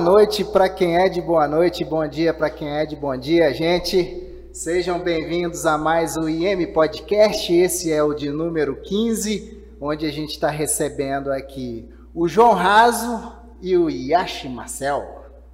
Boa noite para quem é de boa noite, bom dia para quem é de bom dia, gente. Sejam bem-vindos a mais o IM Podcast. Esse é o de número 15, onde a gente está recebendo aqui o João Raso e o Yashi Marcel.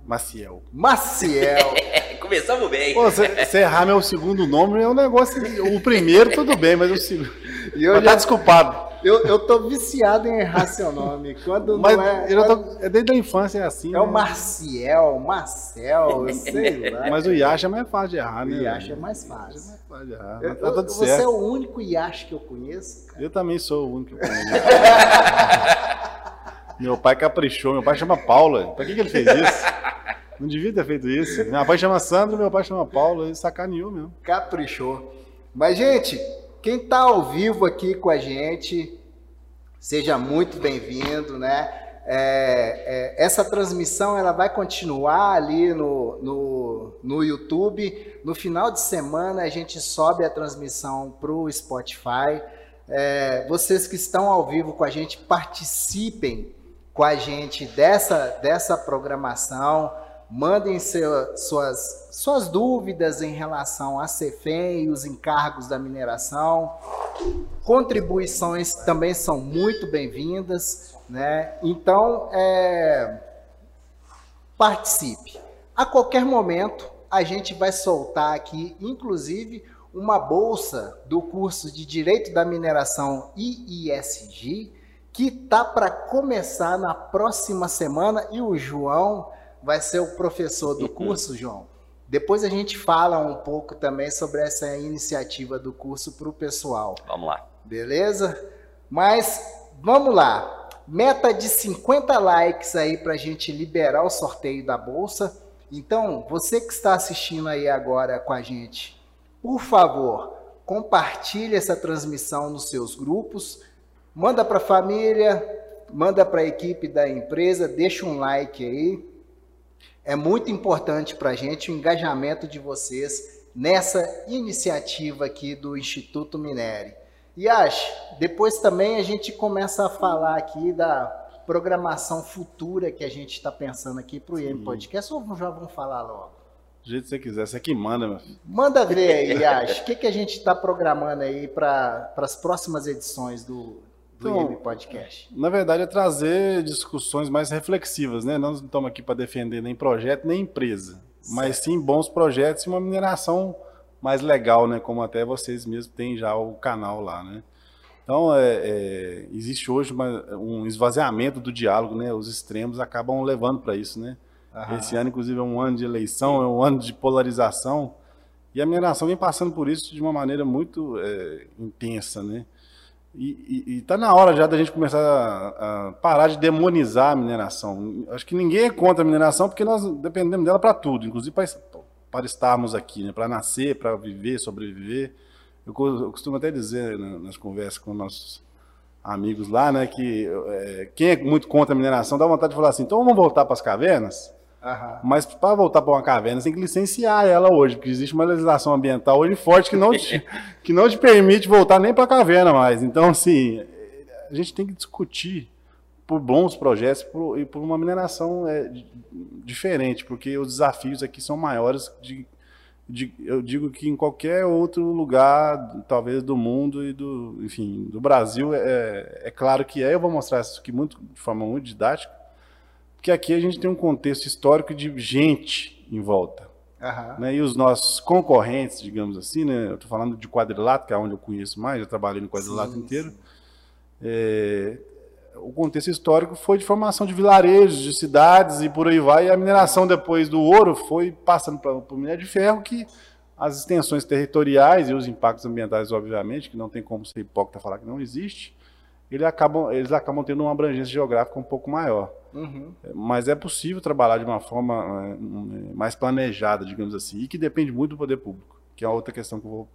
Maciel. Maciel. Começamos bem. Pô, você errar meu segundo nome é um negócio. O primeiro, tudo bem, mas o segundo. E eu Mas já- tá desculpado. Eu, eu tô viciado em errar seu nome. Quando Mas não é. eu quando- tô- é desde a infância é assim. É o né? Marciel, Marcel, sei lá. Mas o Yasha é mais fácil de errar, o né? Yashi é mais fácil. É mais fácil de errar. Eu- tá tudo você é o único Yashi que eu conheço. cara. Eu também sou o único. que conheço. meu pai caprichou. Meu pai chama Paula. Pra que, que ele fez isso? Não devia ter feito isso. Minha mãe chama Sandra, meu pai chama Paula. Ele sacaneou mesmo. Caprichou. Mas, gente, quem está ao vivo aqui com a gente, seja muito bem-vindo, né? É, é, essa transmissão ela vai continuar ali no, no, no YouTube. No final de semana a gente sobe a transmissão para o Spotify. É, vocês que estão ao vivo com a gente, participem com a gente dessa, dessa programação. Mandem suas, suas dúvidas em relação à CEFEM e os encargos da mineração. Contribuições também são muito bem-vindas, né? Então, é, participe. A qualquer momento, a gente vai soltar aqui, inclusive, uma bolsa do curso de Direito da Mineração IISG, que tá para começar na próxima semana e o João vai ser o professor do curso, João. Depois a gente fala um pouco também sobre essa iniciativa do curso para o pessoal. Vamos lá. Beleza? Mas vamos lá. Meta de 50 likes aí para a gente liberar o sorteio da bolsa. Então, você que está assistindo aí agora com a gente, por favor, compartilhe essa transmissão nos seus grupos, manda para a família, manda para a equipe da empresa, deixa um like aí. É muito importante para a gente o engajamento de vocês nessa iniciativa aqui do Instituto Minério. E acho, depois também a gente começa a falar aqui da programação futura que a gente está pensando aqui para o IM Podcast, ou já vamos falar logo? Do jeito que você quiser. Você que manda, meu filho. Manda ver aí, Yash, o que, que a gente está programando aí para as próximas edições do, do Então, IM Podcast? Na verdade, é trazer discussões mais reflexivas, né? Nós não estamos aqui para defender nem projeto, nem empresa, mas sim bons projetos e uma mineração mais legal, né? Como até vocês mesmos têm já o canal lá, né? Então, é, é, existe hoje uma- um esvaziamento do diálogo, né? Os extremos acabam levando para isso, né? Aham. Esse ano, inclusive, é um ano de eleição, é um ano de polarização. E a mineração vem passando por isso de uma maneira muito é, intensa, né? E está na hora já da gente começar a, a parar de demonizar a mineração. Acho que ninguém é contra a mineração porque nós dependemos dela para tudo, inclusive para, para estarmos aqui, né? para nascer, para viver, sobreviver. Eu, eu costumo até dizer né, nas conversas com nossos amigos lá, né, que é, quem é muito contra a mineração dá vontade de falar assim, então vamos voltar para as cavernas? Aham. Mas para voltar para uma caverna, você tem que licenciar ela hoje, porque existe uma legislação ambiental hoje forte que não te, que não te permite voltar nem para a caverna mais. Então, assim, a gente tem que discutir por bons projetos por- e por uma mineração é, di- diferente, porque os desafios aqui são maiores de, de- eu digo que em qualquer outro lugar, talvez do mundo e do, enfim, do Brasil, é, é claro que é. Eu vou mostrar isso aqui muito, de forma muito didática, porque aqui a gente tem um contexto histórico de gente em volta. Aham. Né? E os nossos concorrentes, digamos assim, né? eu estou falando de quadrilato, que é onde eu conheço mais, eu trabalhei no quadrilato Sim, inteiro. É, o contexto histórico foi de formação de vilarejos, de cidades e por aí vai. E a mineração depois do ouro foi passando para o minério de ferro, que as extensões territoriais e os impactos ambientais, obviamente, que não tem como ser hipócrita falar que não existe, ele acabam, eles acabam tendo uma abrangência geográfica um pouco maior. Uhum. Mas é possível trabalhar de uma forma eh, um, mais planejada, digamos assim, e que depende muito do poder público, que é outra questão que eu vou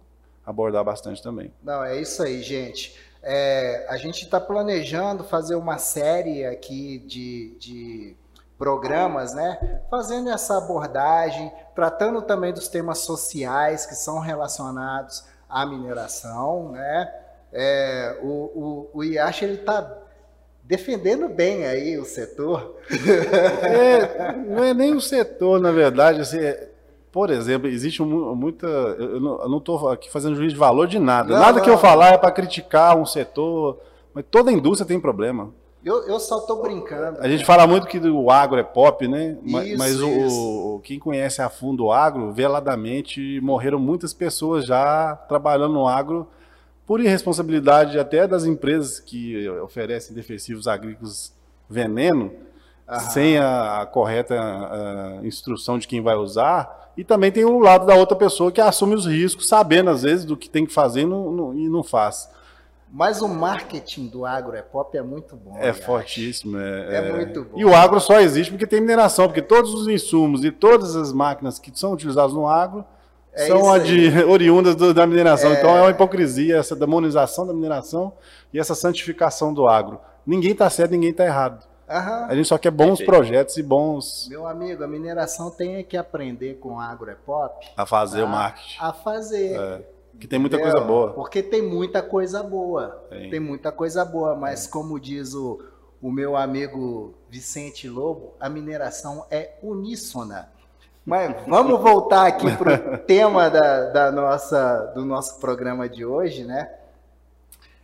abordar bastante também. Não, é isso aí, gente. É, a gente está planejando fazer uma série aqui de, de programas, né? Fazendo essa abordagem, tratando também dos temas sociais que são relacionados à mineração, né? É, o, o, o IASH ele está defendendo bem aí o setor. É, não é nem o setor, na verdade. Assim, é, por exemplo, existe muita. Eu não estou aqui fazendo juízo de valor de nada. Não, nada não, que eu falar é para criticar um setor, mas toda indústria tem problema. Eu, eu só estou brincando. A gente fala muito que o agro é pop, né? Isso, mas o, o, quem conhece a fundo o agro, veladamente morreram muitas pessoas já trabalhando no agro por irresponsabilidade até das empresas que oferecem defensivos agrícolas veneno, sem a, a correta a instrução de quem vai usar. E também tem o lado da outra pessoa que assume os riscos, sabendo às vezes do que tem que fazer e não, e não faz. Mas o marketing do agro é pop é muito bom. É fortíssimo. É, é, é, muito bom. E o agro só existe porque tem mineração, porque todos os insumos e todas as máquinas que são utilizadas no agro é são de, oriundas do, da mineração. É... Então é uma hipocrisia essa demonização da mineração e essa santificação do agro. Ninguém está certo, ninguém está errado. Aham. A gente só quer bons projetos e bons. Meu amigo, a mineração tem que aprender com agro é pop. A fazer tá? o marketing. A fazer. É. Que tem muita Entendeu? coisa boa. Porque tem muita coisa boa. Tem, tem muita coisa boa, mas como diz o, o meu amigo Vicente Lobo, a mineração é uníssona. Mas vamos voltar aqui para o tema da, da, nossa, do nosso programa de hoje, né?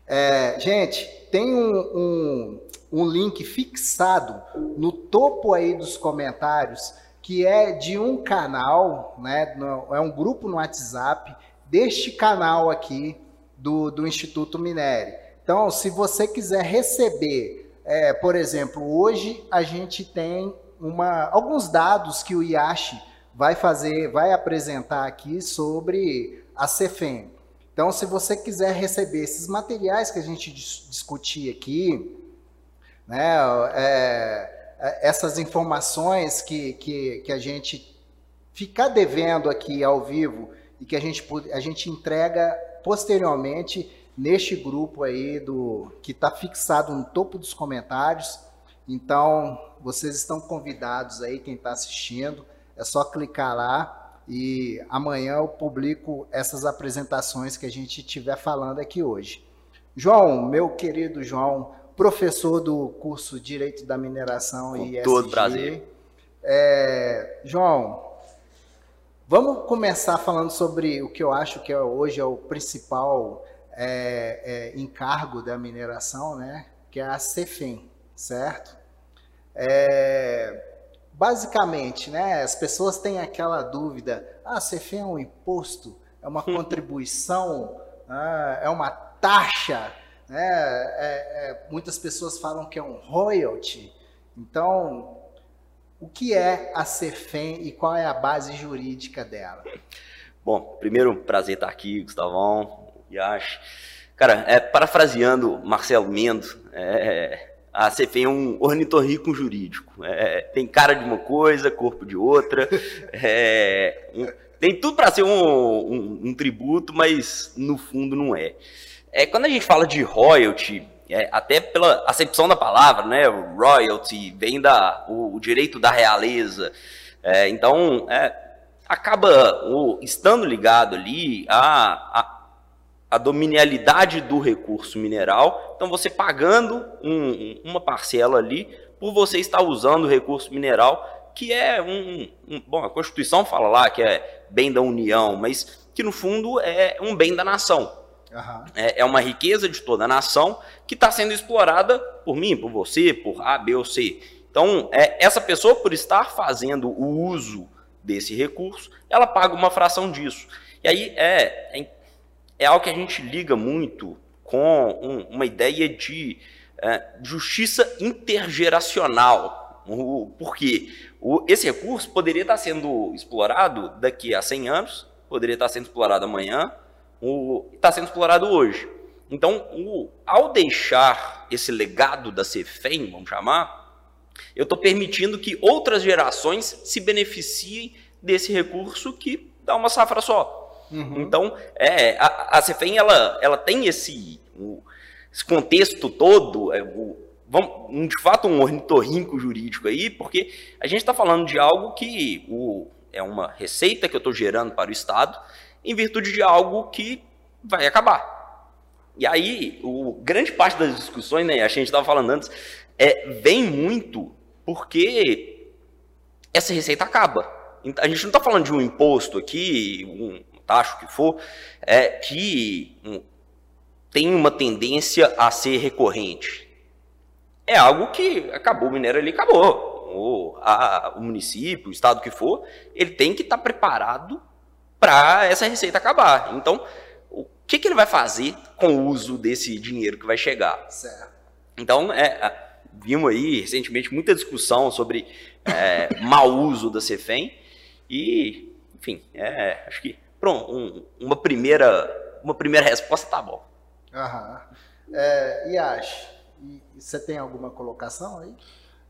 É, gente, tem um, um, um, link fixado no topo aí dos comentários que é de um canal, né? É um grupo no WhatsApp deste canal aqui do, do Instituto Minério. Então, se você quiser receber, é, por exemplo, hoje a gente tem uma, alguns dados que o IASH vai fazer, vai apresentar aqui sobre a CEFEM. Então, se você quiser receber esses materiais que a gente discutir aqui, né, é, é, essas informações que, que, que a gente ficar devendo aqui ao vivo e que a gente, a gente entrega posteriormente neste grupo aí do que está fixado no topo dos comentários. Então, vocês estão convidados aí, quem está assistindo, é só clicar lá e amanhã eu publico essas apresentações que a gente estiver falando aqui hoje. João, meu querido João, professor do curso Direito da Mineração Com e todo prazer. É, João, Vamos começar falando sobre o que eu acho que é, hoje é o principal é, é, encargo da mineração, né? Que é a CEFEM, certo? É, basicamente, né? As pessoas têm aquela dúvida: ah, a CEFEM é um imposto, é uma contribuição, ah, é uma taxa, né? É, é, muitas pessoas falam que é um royalty. Então, o que é a CEFEM e qual é a base jurídica dela? Bom, primeiro, prazer estar aqui, Gustavão, Yash. Cara, é, parafraseando Marcelo Mendo, é, a CEFEM é um ornitorrico jurídico. É, tem cara de uma coisa, corpo de outra. É, um, tem tudo para ser um, um, um, tributo, mas no fundo não é. é. Quando a gente fala de royalty, é, até pela acepção da palavra, né? Royalty vem da o, o direito da realeza. É, então, é, acaba o, estando ligado ali a, a, a, dominialidade do recurso mineral. Então, você pagando um, uma parcela ali por você estar usando o recurso mineral, que é um, um. Bom, a Constituição fala lá que é bem da União, mas que no fundo é um bem da nação. Uhum. É, é, uma riqueza de toda a nação que está sendo explorada por mim, por você, por A, B ou C. Então, é, essa pessoa, por estar fazendo o uso desse recurso, ela paga uma fração disso. E aí é, é, é algo que a gente liga muito com um, uma ideia de é, justiça intergeracional. Por? O, esse recurso poderia estar sendo explorado daqui a 100 anos, poderia estar sendo explorado amanhã, está sendo explorado hoje. Então, o, ao deixar esse legado da CEFEM, vamos chamar, eu estou permitindo que outras gerações se beneficiem desse recurso que dá uma safra só. Uhum. Então, é, a, a CEFEM ela, ela tem esse, o, esse contexto todo, é, o, vamos, de fato um ornitorrinco jurídico aí, porque a gente está falando de algo que o, é uma receita que eu estou gerando para o Estado, em virtude de algo que vai acabar. E aí, o, grande parte das discussões, né, a gente estava falando antes, é, vem muito porque essa receita acaba. A gente não está falando de um imposto aqui, um taxa, o que for, é, que tem uma tendência a ser recorrente. É algo que acabou o minério ali, acabou. O, a, o município, o estado que for, ele tem que estar tá preparado para essa receita acabar. Então, o que, que ele vai fazer com o uso desse dinheiro que vai chegar? Certo. Então, é, vimos aí recentemente muita discussão sobre é, mau uso da CEFEM e, enfim, é, acho que pronto, um, uma primeira uma primeira resposta tá bom. Aham. É, Yash, você tem alguma colocação aí?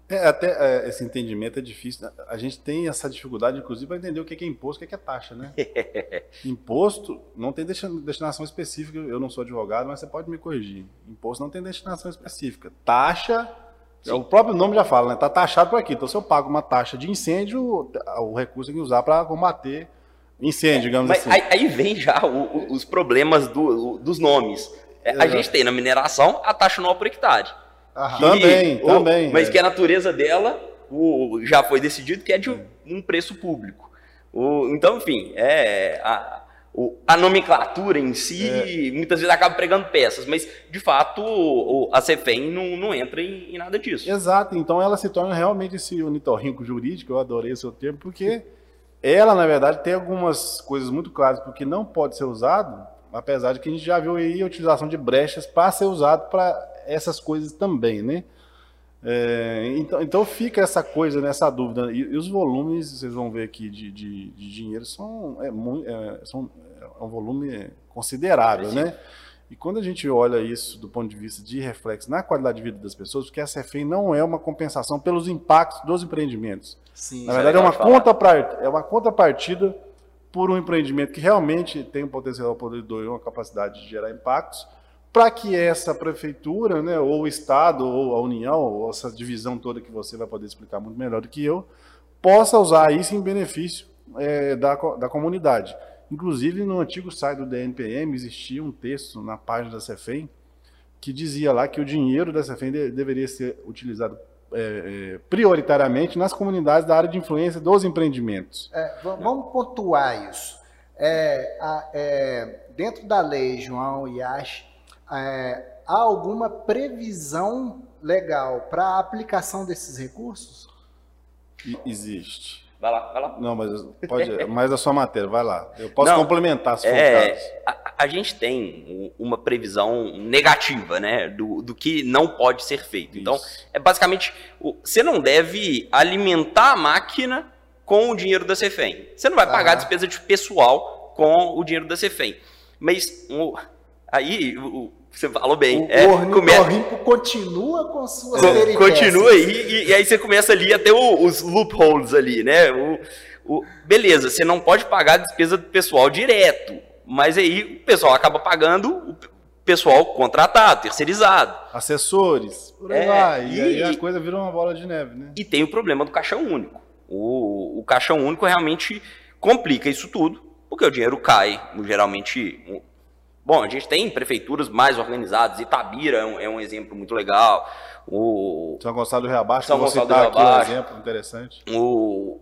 É, até é, esse entendimento é difícil. A gente tem essa dificuldade, inclusive, para entender o que é imposto e o que é taxa, né? imposto não tem destinação específica. Eu não sou advogado, mas você pode me corrigir. Imposto não tem destinação específica. Taxa, Sim. o próprio nome já fala, né? Está taxado por aqui. Então, se eu pago uma taxa de incêndio, o recurso tem que usar para combater incêndio, digamos mas assim. Aí, aí vem já o, o, os problemas do, dos nomes. É, a gente tem na mineração a taxa anual por hectare. Que, também, o, também. Mas é. que a natureza dela o, já foi decidido que é de um preço público. O, então, enfim, é, a, o, a nomenclatura em si é. muitas vezes acaba pregando peças, mas de fato o, a CEFEM não, não entra em, em, nada disso. Exato, então ela se torna realmente esse unitorrinco jurídico, eu adorei o seu termo, porque ela, na verdade, tem algumas coisas muito claras porque não pode ser usado, apesar de que a gente já viu aí a utilização de brechas para ser usado para essas coisas também, né? É, então, então fica essa coisa, nessa dúvida. E, e, os volumes, vocês vão ver aqui, de, de, de dinheiro são, é, é, são é um volume considerável, né? E quando a gente olha isso do ponto de vista de reflexo na qualidade de vida das pessoas, porque a CFE não é uma compensação pelos impactos dos empreendimentos. Sim, na verdade, é uma, contrapart, é uma contrapartida por um empreendimento que realmente tem um potencial poluidor e uma capacidade de gerar impactos, para que essa prefeitura, né, ou o Estado, ou a União, ou essa divisão toda que você vai poder explicar muito melhor do que eu, possa usar isso em benefício é, da, da comunidade. Inclusive, no antigo site do DNPM existia um texto na página da CEFEM que dizia lá que o dinheiro da CEFEM de, deveria ser utilizado é, é, prioritariamente nas comunidades da área de influência dos empreendimentos. É, vamos pontuar isso. É, a, é, dentro da lei João Yash, é, há alguma previsão legal para a aplicação desses recursos? Existe. Vai lá, vai lá. Não, mas pode, mais a sua matéria, vai lá. Eu posso Não, complementar se for é, a, a, gente tem uma previsão negativa, né, do, do que não pode ser feito. Então, Isso. Então, é basicamente, você não deve alimentar a máquina com o dinheiro da Cefem. Você não vai pagar a despesa de pessoal com o dinheiro da Cefem. Mas aí o, você falou bem. O é, ornitorrinco come... continua com suas Co Continua aí, e, e, aí você começa ali até os loopholes ali, né? O, o, beleza, você não pode pagar a despesa do pessoal direto, mas aí o pessoal acaba pagando o pessoal contratado, terceirizado. Assessores, por aí é, vai. E, e, aí a coisa vira uma bola de neve, né? E tem o problema do caixão único. O, o caixão único realmente complica isso tudo, porque o dinheiro cai, geralmente Bom, a gente tem prefeituras mais organizadas, Itabira é um, é um exemplo muito legal. O São Gonçalo do Reabaixo, São Gonçalo do Reabaixo, aqui um exemplo interessante. O,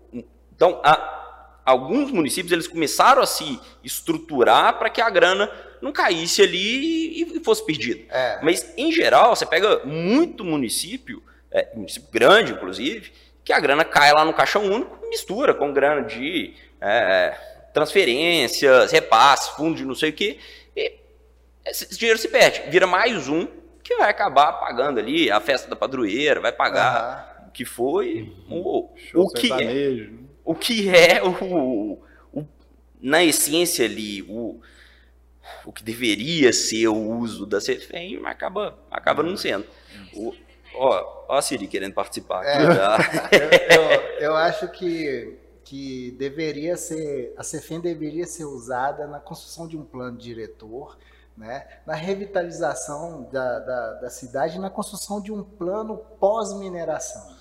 então, a, alguns municípios eles começaram a se estruturar para que a grana não caísse ali e, e fosse perdida. É. Mas, em geral, você pega muito município, é, município grande, inclusive, que a grana cai lá no caixão único, mistura com grana de é, transferências, repasses, fundos de não sei o quê, esse dinheiro se perde. Vira mais um que vai acabar pagando ali a festa da padroeira, vai pagar uhum. o que foi, o, o que é, o que é o, o, na essência ali o, o que deveria ser o uso da CFEM, mas acaba, acaba não sendo. O, ó, ó a Siri querendo participar. É, tá? eu, eu acho que que deveria ser a CEFEM deveria ser usada na construção de um plano diretor né, na revitalização da, da, da cidade na construção de um plano pós-mineração.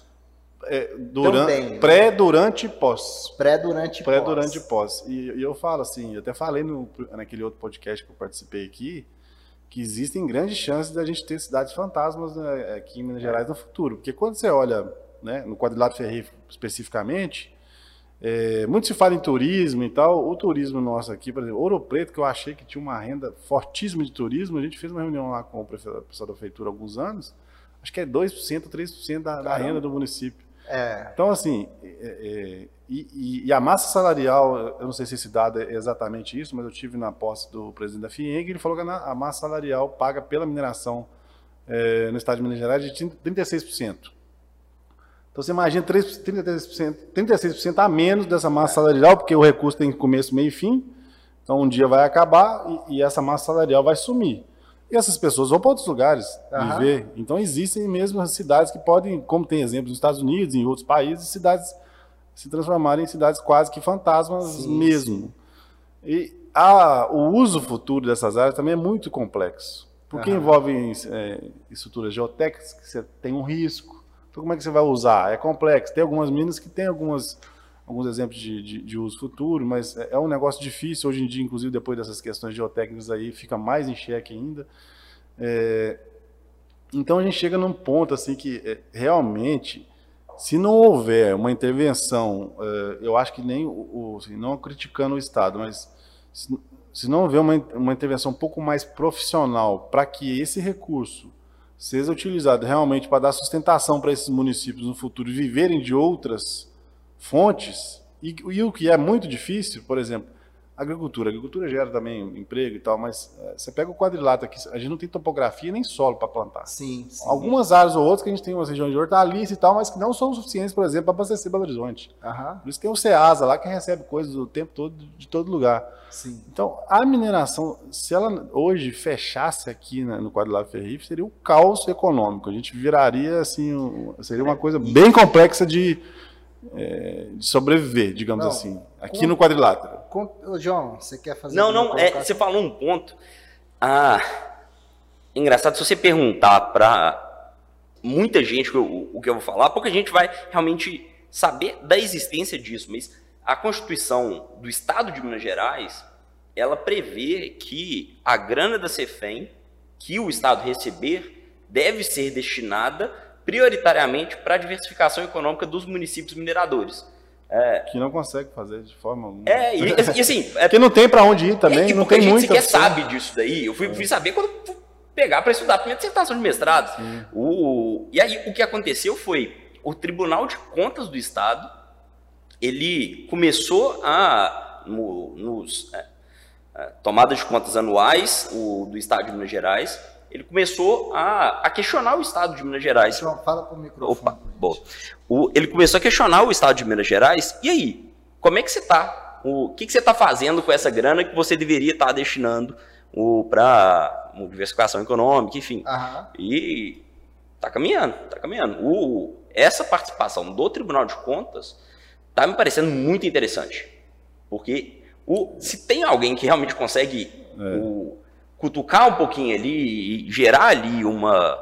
É, durante, né? pré, durante e pós. Pré, durante e pré, pós. durante e pós. E, e, eu falo assim, eu até falei no, naquele outro podcast que eu participei aqui, que existem grandes chances da gente ter cidades fantasmas né, aqui em Minas Gerais no futuro. Porque quando você olha né, no quadrilátero ferrífero especificamente, é, muito se fala em turismo e tal. O turismo nosso aqui, por exemplo, Ouro Preto, que eu achei que tinha uma renda fortíssima de turismo, a gente fez uma reunião lá com o pessoal da prefeitura há alguns anos, acho que é 2%, 3% da, da renda do município. É. Então, assim, é, é, e, e, a massa salarial, eu não sei se esse dado é exatamente isso, mas eu tive na posse do presidente da FIENG, ele falou que a massa salarial paga pela mineração é, no estado de Minas Gerais de 36%. Então você imagina 3, 36%, 36% a menos dessa massa salarial, porque o recurso tem começo, meio e fim. Então um dia vai acabar e, e essa massa salarial vai sumir. E essas pessoas vão para outros lugares uhum. viver. Então existem mesmo cidades que podem, como tem exemplos nos Estados Unidos, em outros países, cidades se transformarem em cidades quase que fantasmas sim, mesmo. Sim. E a, o uso futuro dessas áreas também é muito complexo. Porque uhum. envolve é, estruturas geotécnicas que você tem um risco, então, como é que você vai usar? É complexo. Tem algumas minas que tem algumas, alguns exemplos de, de, de, uso futuro, mas é, é um negócio difícil. Hoje em dia, inclusive, depois dessas questões geotécnicas aí, fica mais em xeque ainda. É, então, a gente chega num ponto assim que é, realmente, se não houver uma intervenção, é, eu acho que nem, o, assim, não criticando o Estado, mas se, se não houver uma, uma intervenção um pouco mais profissional para que esse recurso seja utilizado realmente para dar sustentação para esses municípios no futuro viverem de outras fontes, e, e, o que é muito difícil, por exemplo, agricultura. A agricultura gera também emprego e tal, mas é, você pega o quadrilátero aqui, a gente não tem topografia nem solo para plantar. Sim, sim, Algumas áreas ou outras que a gente tem uma região de hortaliça e tal, mas que não são suficientes, por exemplo, para abastecer Belo Horizonte. Uhum. Por isso tem o CEASA lá que recebe coisas o tempo todo, de todo lugar. Sim. Então, a mineração, se ela hoje fechasse aqui né, no quadrilátero ferrífero, seria o um caos econômico. A gente viraria, assim, um, seria uma coisa bem complexa de é, de sobreviver, digamos não, assim, aqui com, no quadrilátero. João, você quer fazer? Não, não, é, você falou um ponto. Ah, engraçado, se você perguntar para muita gente o, o que eu vou falar, pouca gente vai realmente saber da existência disso, mas a Constituição do Estado de Minas Gerais, ela prevê que a grana da CEFEM que o Estado receber deve ser destinada prioritariamente para a diversificação econômica dos municípios mineradores. É, que não consegue fazer de forma alguma. É, e, e assim. É, que não tem para onde ir também, é, não tem. A gente sequer sabe disso daí. Eu fui, fui saber quando fui pegar para estudar a minha dissertação de mestrado. O, e aí o que aconteceu foi o Tribunal de Contas do Estado ele começou a no, nos é, é, tomadas de contas anuais o, do Estado de Minas Gerais ele começou a, a questionar o Estado de Minas Gerais. João, fala para o microfone. Opa, bom. O, ele começou a questionar o Estado de Minas Gerais. E aí, como é que você está? O que, que você está fazendo com essa grana que você deveria estar tá destinando para diversificação econômica, enfim. Uhum. E está caminhando, está caminhando. O, essa participação do Tribunal de Contas está me parecendo muito interessante. Porque o, se tem alguém que realmente consegue é. o, cutucar um pouquinho ali e gerar ali uma,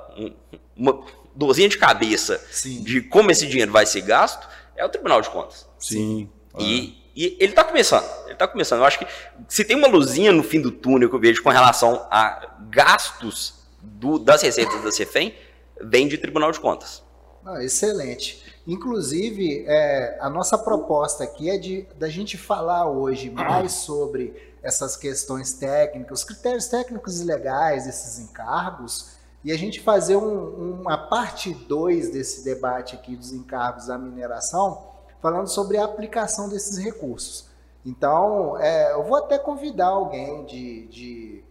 uma dorzinha de cabeça Sim. de como esse dinheiro vai ser gasto, é o Tribunal de Contas. Sim. E, e ele está começando. Ele está começando. Eu acho que se tem uma luzinha no fim do túnel que eu vejo com relação a gastos do, das receitas da CEFEM, vem de Tribunal de Contas. Ah, excelente. Inclusive, é, a nossa proposta aqui é de da gente falar hoje mais sobre essas questões técnicas, os critérios técnicos e legais desses encargos, e a gente fazer um, uma parte 2 desse debate aqui dos encargos da mineração, falando sobre a aplicação desses recursos. Então, é, eu vou até convidar alguém de, de,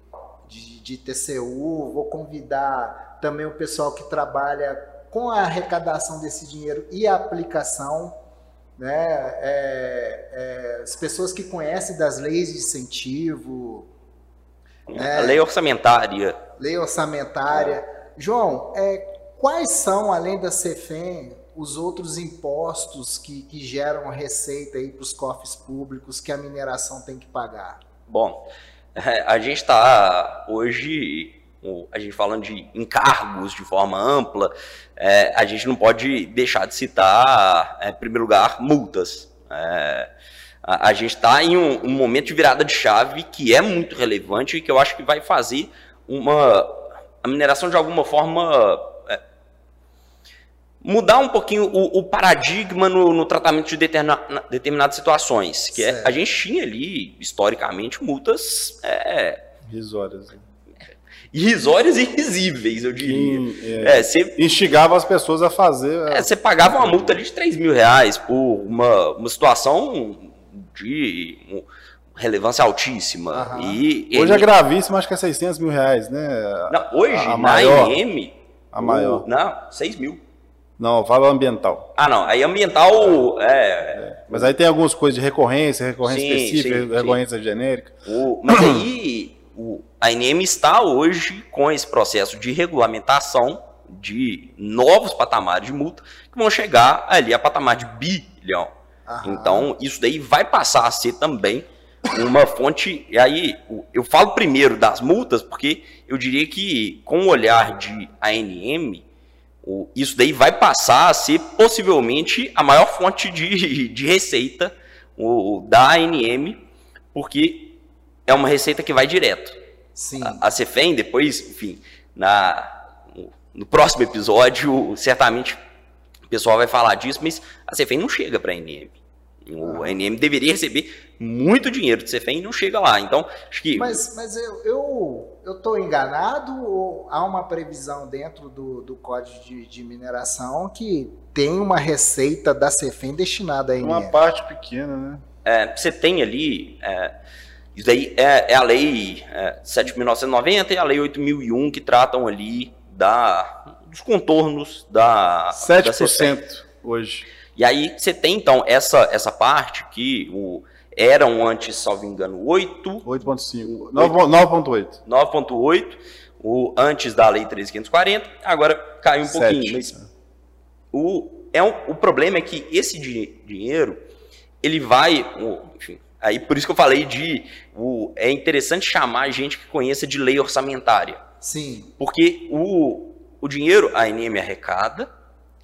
de, de TCU, vou convidar também o pessoal que trabalha com a arrecadação desse dinheiro e a aplicação né? É, é, as pessoas que conhecem das leis de incentivo. Né? A lei orçamentária. Lei orçamentária. João, é, quais são, além da CEFEM, os outros impostos que, que geram receita para os cofres públicos que a mineração tem que pagar? Bom, a gente está hoje a gente falando de encargos de forma ampla, é, a gente não pode deixar de citar, é, em primeiro lugar, multas. É, a, a, gente está em um, um, momento de virada de chave que é muito relevante e que eu acho que vai fazer uma a mineração de alguma forma é, mudar um pouquinho o, o paradigma no, no, tratamento de determina, determinadas situações. Que é, a gente tinha ali, historicamente, multas. É, Risórias. Né? Irrisórias e risíveis, eu diria. é, é, você, instigava as pessoas a fazer. É, você pagava uma multa de 3 mil reais por uma, uma situação de relevância altíssima. E hoje ele... é gravíssimo, acho que é 600 mil reais, né? Não, hoje, a, a na maior, AM. A maior. O, não, 6 mil. Não, fala ambiental. Ah, não. Aí ambiental é... é. Mas aí tem algumas coisas de recorrência, recorrência sim, específica, sim, recorrência sim. genérica. O, mas aí o, a ANM está hoje com esse processo de regulamentação de novos patamares de multa que vão chegar ali a patamar de bilhão. Aham. Então, isso daí vai passar a ser também uma fonte. E aí, eu falo primeiro das multas, porque eu diria que, com o olhar de ANM, isso daí vai passar a ser possivelmente a maior fonte de, de receita da ANM, porque é uma receita que vai direto. Sim. A, a Cefem, depois, enfim, na, no próximo episódio, certamente o pessoal vai falar disso, mas a Cefem não chega para a ANM. O ah. ANM deveria receber muito dinheiro de Cefem e não chega lá. Então, acho que. Mas, mas eu, eu, eu tô enganado ou há uma previsão dentro do, do Código de, de Mineração que tem uma receita da Cefem destinada a ANM? Uma parte pequena, né? É, você tem ali. É, isso daí é, é a lei é, 7.990 e a lei 8.001 que tratam ali da, dos contornos da. 7% da hoje. E aí você tem então essa, essa parte que o, eram antes, salvo engano, 8. 8.5. 9.8. 9.8. O, antes da lei 13.540, agora caiu um 7. pouquinho. Mas o, é um, o problema é que esse dinheiro, ele vai. Enfim, Aí por isso que eu falei de o, é interessante chamar gente que conheça de lei orçamentária. Sim. Porque o, o dinheiro a ANM arrecada,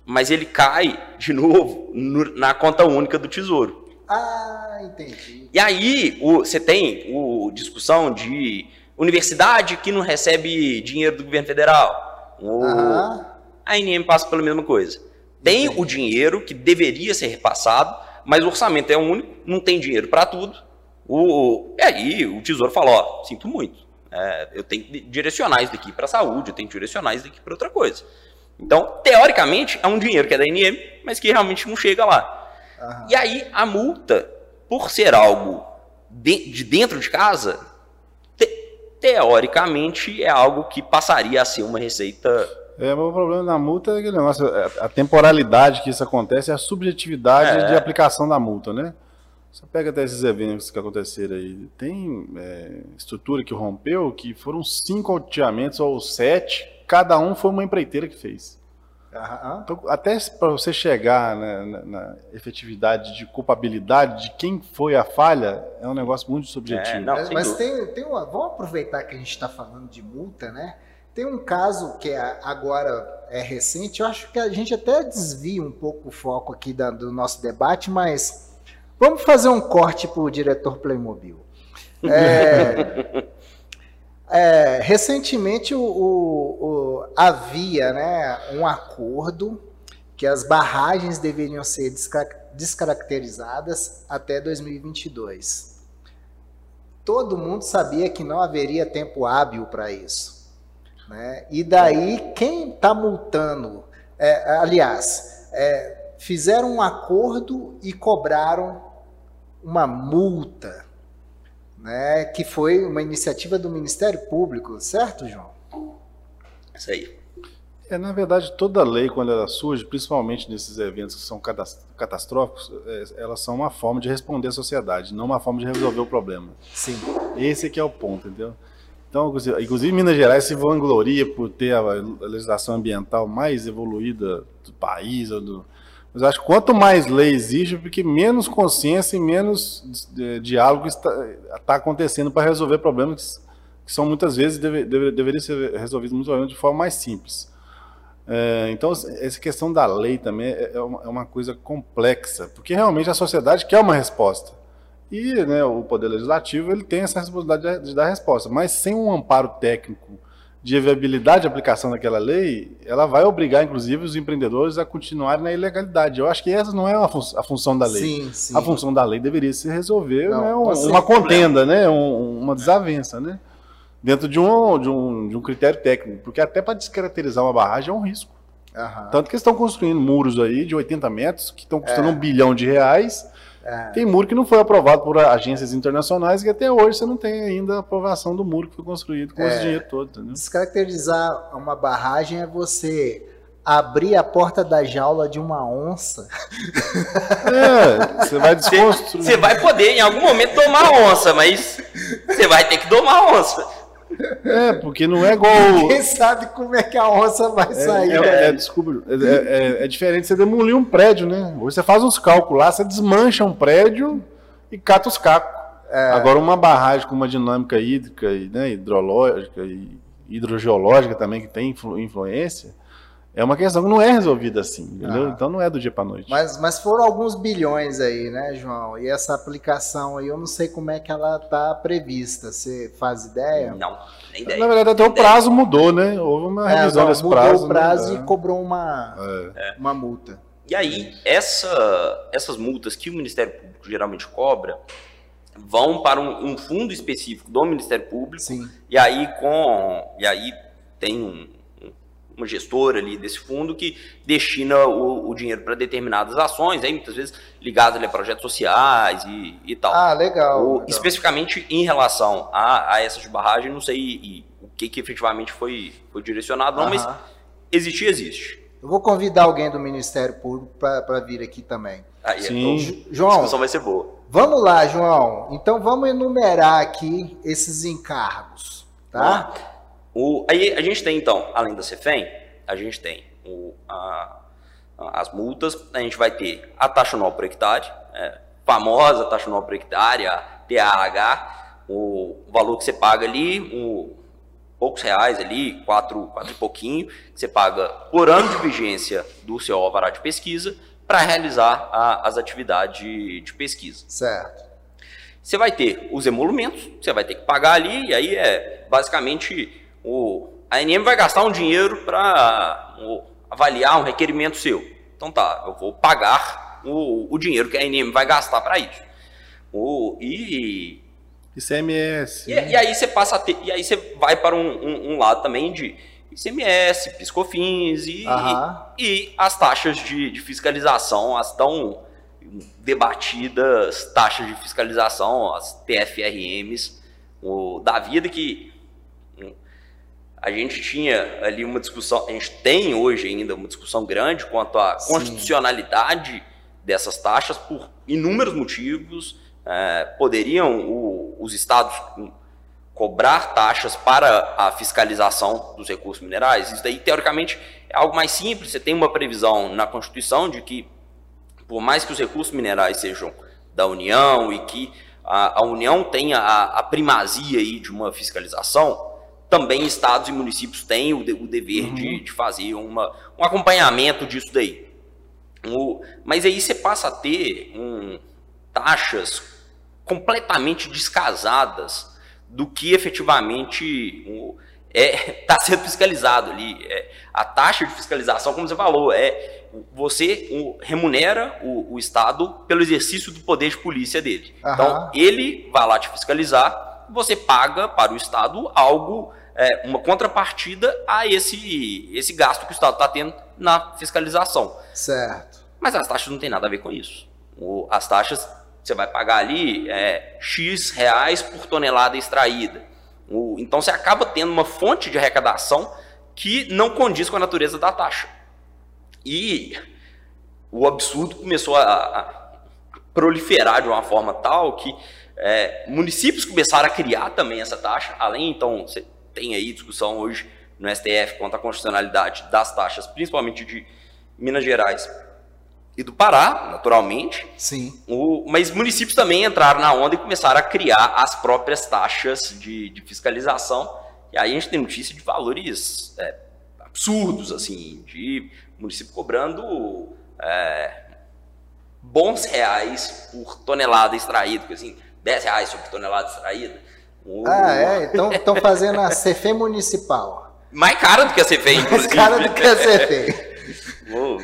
mas ele cai de novo no, na conta única do Tesouro. Ah, entendi. E aí o, você tem o discussão de universidade que não recebe dinheiro do governo federal. O, A ANM passa pela mesma coisa. Tem entendi. o dinheiro que deveria ser repassado, mas o orçamento é único, não tem dinheiro para tudo. O, e aí o Tesouro falou, ó, sinto muito, é, eu tenho que direcionar isso daqui para a saúde, eu tenho que direcionar isso daqui para outra coisa. Então, teoricamente, é um dinheiro que é da NM, mas que realmente não chega lá. E aí, a multa, por ser algo de, de dentro de casa, te, teoricamente é algo que passaria a ser uma receita é, o problema da multa é aquele negócio, é, a temporalidade que isso acontece é a subjetividade é. de aplicação da multa, né? Você pega até esses eventos que aconteceram aí, tem é, estrutura que rompeu, que foram cinco alteamentos ou sete, cada um foi uma empreiteira que fez. Uhum. Então, até para você chegar né, na, na, efetividade de culpabilidade de quem foi a falha, é um negócio muito subjetivo. É, não, mas tem, tem uma, vamos aproveitar que a gente está falando de multa, né? Tem um caso que é, agora é recente, eu acho que a gente até desvia um pouco o foco aqui da, do nosso debate, mas vamos fazer um corte para o diretor Playmobil. É, é, recentemente o, o, o, havia né, um acordo que as barragens deveriam ser descaracterizadas até 2022. Todo mundo sabia que não haveria tempo hábil para isso. Né? E daí, quem está multando, é, aliás, é, fizeram um acordo e cobraram uma multa, né? que foi uma iniciativa do Ministério Público, certo, João? Isso aí. É, na verdade, toda lei, quando ela surge, principalmente nesses eventos que são catastróficos, é, elas são uma forma de responder à sociedade, não uma forma de resolver o problema. Sim. Esse é que é o ponto, entendeu? Então, inclusive Minas Gerais se vangloria por ter a legislação ambiental mais evoluída do país. Do... Mas acho que quanto mais lei existe, porque menos consciência e menos diálogo está, está acontecendo para resolver problemas que são muitas vezes deve, deve, deveriam ser resolvidos de forma mais simples. É, então, essa questão da lei também é, é uma, é uma coisa complexa, porque realmente a sociedade quer uma resposta. E né, o Poder Legislativo ele tem essa responsabilidade de, dar resposta, mas sem um amparo técnico de viabilidade de aplicação daquela lei, ela vai obrigar, inclusive, os empreendedores a continuarem na ilegalidade. Eu acho que essa não é a, fun a função da lei. Sim, sim. A função da lei deveria se resolver Não, né, um- certeza. uma contenda, né, um- uma desavença, né? Dentro de um, de, um, de um critério técnico. Porque até para descaracterizar uma barragem é um risco. Aham. Tanto que eles estão construindo muros aí de 80 metros, que estão É. custando um bilhão de reais. Tem muro que não foi aprovado por agências internacionais e até hoje você não tem ainda a aprovação do muro que foi construído com É. esse dinheiro todo. Entendeu? Descaracterizar uma barragem é você abrir a porta da jaula de uma onça. É, você vai desconstruir. Você vai poder em algum momento domar a onça, mas você vai ter que domar a onça. É, porque não é igual. Quem sabe como é que a onça vai sair? É, é, é, desculpa, é, é- é diferente você demolir um prédio, né? Hoje você faz uns cálculos lá, você desmancha um prédio e cata os cacos. É. Agora, uma barragem com uma dinâmica hídrica e né, hidrológica e hidrogeológica também, que tem influ- influência, é uma questão que não é resolvida assim, entendeu? Ah. Então não é do dia para noite. Mas, mas foram alguns bilhões aí, né, João? E essa aplicação aí, eu não sei como é que ela está prevista. Você faz ideia? Não, nem ideia. Na verdade, até o prazo mudou, né? Houve uma É, revisão não, desse mudou prazo. o prazo né? e cobrou uma, É. uma multa. E aí, essa- essas multas que o Ministério Público geralmente cobra vão para um, um fundo específico do Ministério Público. Sim. E aí, com, e aí tem um- uma gestora ali desse fundo que destina o, o dinheiro para determinadas ações, aí muitas vezes ligadas ali a projetos sociais e, e tal. Ah, legal. O- legal. especificamente em relação a, a essas de barragem, não sei e- o que, que efetivamente foi, foi direcionado, não, mas Aham. existir, existe. Eu vou convidar alguém do Ministério Público para vir aqui também. Aí, Sim. então, Ju- a João, discussão vai ser boa. vamos lá, João. Então vamos enumerar aqui esses encargos, tá? O, aí a gente tem, então, além da CEFEM, a gente tem o, a- as multas, a gente vai ter a taxa anual por hectare, é, famosa taxa anual por hectare, a TAH, o valor que você paga ali, o, poucos reais ali, quatro, quatro e pouquinho, que você paga por ano de vigência do seu alvará de pesquisa para realizar a- as atividades de- de pesquisa. Certo. Você vai ter os emolumentos, você vai ter que pagar ali, e aí é basicamente o, a ANM vai gastar um dinheiro para avaliar um requerimento seu. Então tá, eu vou pagar o, o dinheiro que a ANM vai gastar para isso. O, e, ICMS. e, e aí você passa a ter, e aí você vai para um, um- um lado também de ICMS, piscofins e, Aham. e as taxas de, de fiscalização, as tão debatidas taxas de fiscalização, as TFRMs, o, da vida que a gente tinha ali uma discussão, a gente tem hoje ainda uma discussão grande quanto à Sim. constitucionalidade dessas taxas por inúmeros motivos. É, poderiam o- os estados cobrar taxas para a fiscalização dos recursos minerais? Isso daí, teoricamente, é algo mais simples. Você tem uma previsão na Constituição de que, por mais que os recursos minerais sejam da União e que a, a União tenha a, a primazia aí de uma fiscalização, também estados e municípios têm o, de- o dever de, de fazer uma, um acompanhamento disso daí. O- mas aí você passa a ter um, taxas completamente descasadas do que efetivamente está sendo fiscalizado ali. É, a taxa de fiscalização, como você falou, é você o, remunera o, o Estado pelo exercício do poder de polícia dele. Aham. Então, ele vai lá te fiscalizar, você paga para o Estado algo, é, uma contrapartida a esse, esse gasto que o Estado está tendo na fiscalização. Certo. Mas as taxas não tem nada a ver com isso. O- as taxas você vai pagar ali é, X reais por tonelada extraída. O- então você acaba tendo uma fonte de arrecadação que não condiz com a natureza da taxa. E o absurdo começou a, a proliferar de uma forma tal que é, municípios começaram a criar também essa taxa. Além, então, você tem aí discussão hoje no STF quanto à constitucionalidade das taxas, principalmente de Minas Gerais e do Pará, naturalmente. Sim. O- mas municípios também entraram na onda e começaram a criar as próprias taxas de, de fiscalização. E aí a gente tem notícia de valores é, absurdos, assim, de município cobrando é, bons reais por tonelada extraída, assim, 10 reais por tonelada extraída. Ah, é? Então estão fazendo a CFE municipal. Mais cara do que a CFEM, Mais cara do que a CFEM.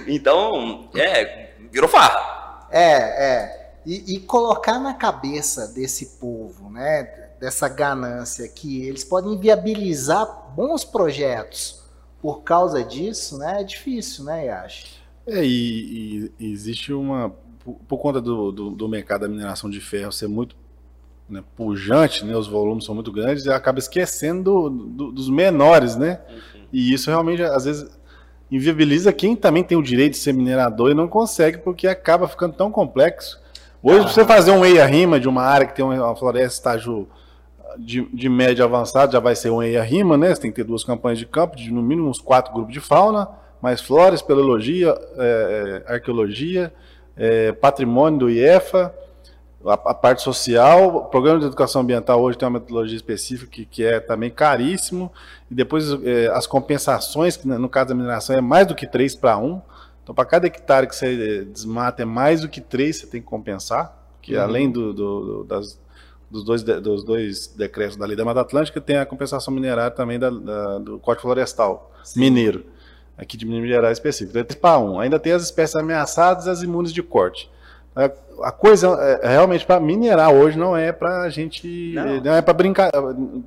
então, é, virou farra. É, é. E, e, colocar na cabeça desse povo, né, dessa ganância que eles podem viabilizar bons projetos por causa disso, né, é difícil, né, Yash? É, e, e existe uma, por, por conta do, do, do, mercado da mineração de ferro ser muito né, pujante, né, os volumes são muito grandes, e acaba esquecendo do, dos menores, né? Uhum. E isso realmente, às vezes, inviabiliza quem também tem o direito de ser minerador e não consegue, porque acaba ficando tão complexo. Hoje, ah. você fazer um EIA-RIMA de uma área que tem uma floresta estágio de, de média avançado, já vai ser um EIA-RIMA, né? Você tem que ter duas campanhas de campo, de no mínimo uns quatro grupos de fauna, mais flores, peleologia, é, é, arqueologia, é, patrimônio do IEFA, a, a, parte social, o programa de educação ambiental hoje tem uma metodologia específica que, que é também caríssimo, e depois é, as compensações, que no caso da mineração é mais do que 3 para 1, então para cada hectare que você desmata é mais do que 3 você tem que compensar, que uhum. além do, do, das, dos, dois, dos dois decretos da Lei da Mata Atlântica, tem a compensação minerária também da, da, do Código Florestal Sim. Mineiro, aqui de minerais específico. Então, é 3 para 1. Ainda tem as espécies ameaçadas e as imunes de corte. A coisa é, realmente para minerar hoje não é para a gente, não, não é para brincar,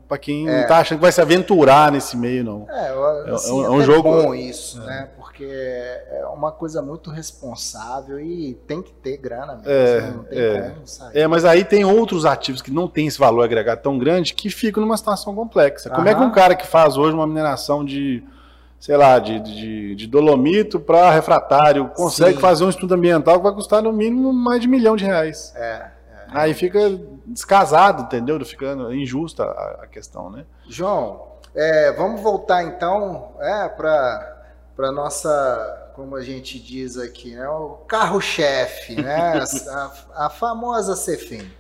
para quem é. tá achando que vai se aventurar nesse meio não. É, é assim, é, um, é um jogo bom isso, né? Porque é uma coisa muito responsável e tem que ter grana mesmo, é, não tem é. como sair. É, mas aí tem outros ativos que não tem esse valor agregado tão grande que ficam numa situação complexa. Como é que um cara que faz hoje uma mineração de sei lá, de, de, de dolomito para refratário, consegue Sim. fazer um estudo ambiental que vai custar no mínimo mais de um milhão de reais. É, é, Aí fica descasado, entendeu? Ficando injusta a, a questão, né? João, é, vamos voltar então é, para para nossa, como a gente diz aqui, né, o carro-chefe, né, a, a, famosa Cefim.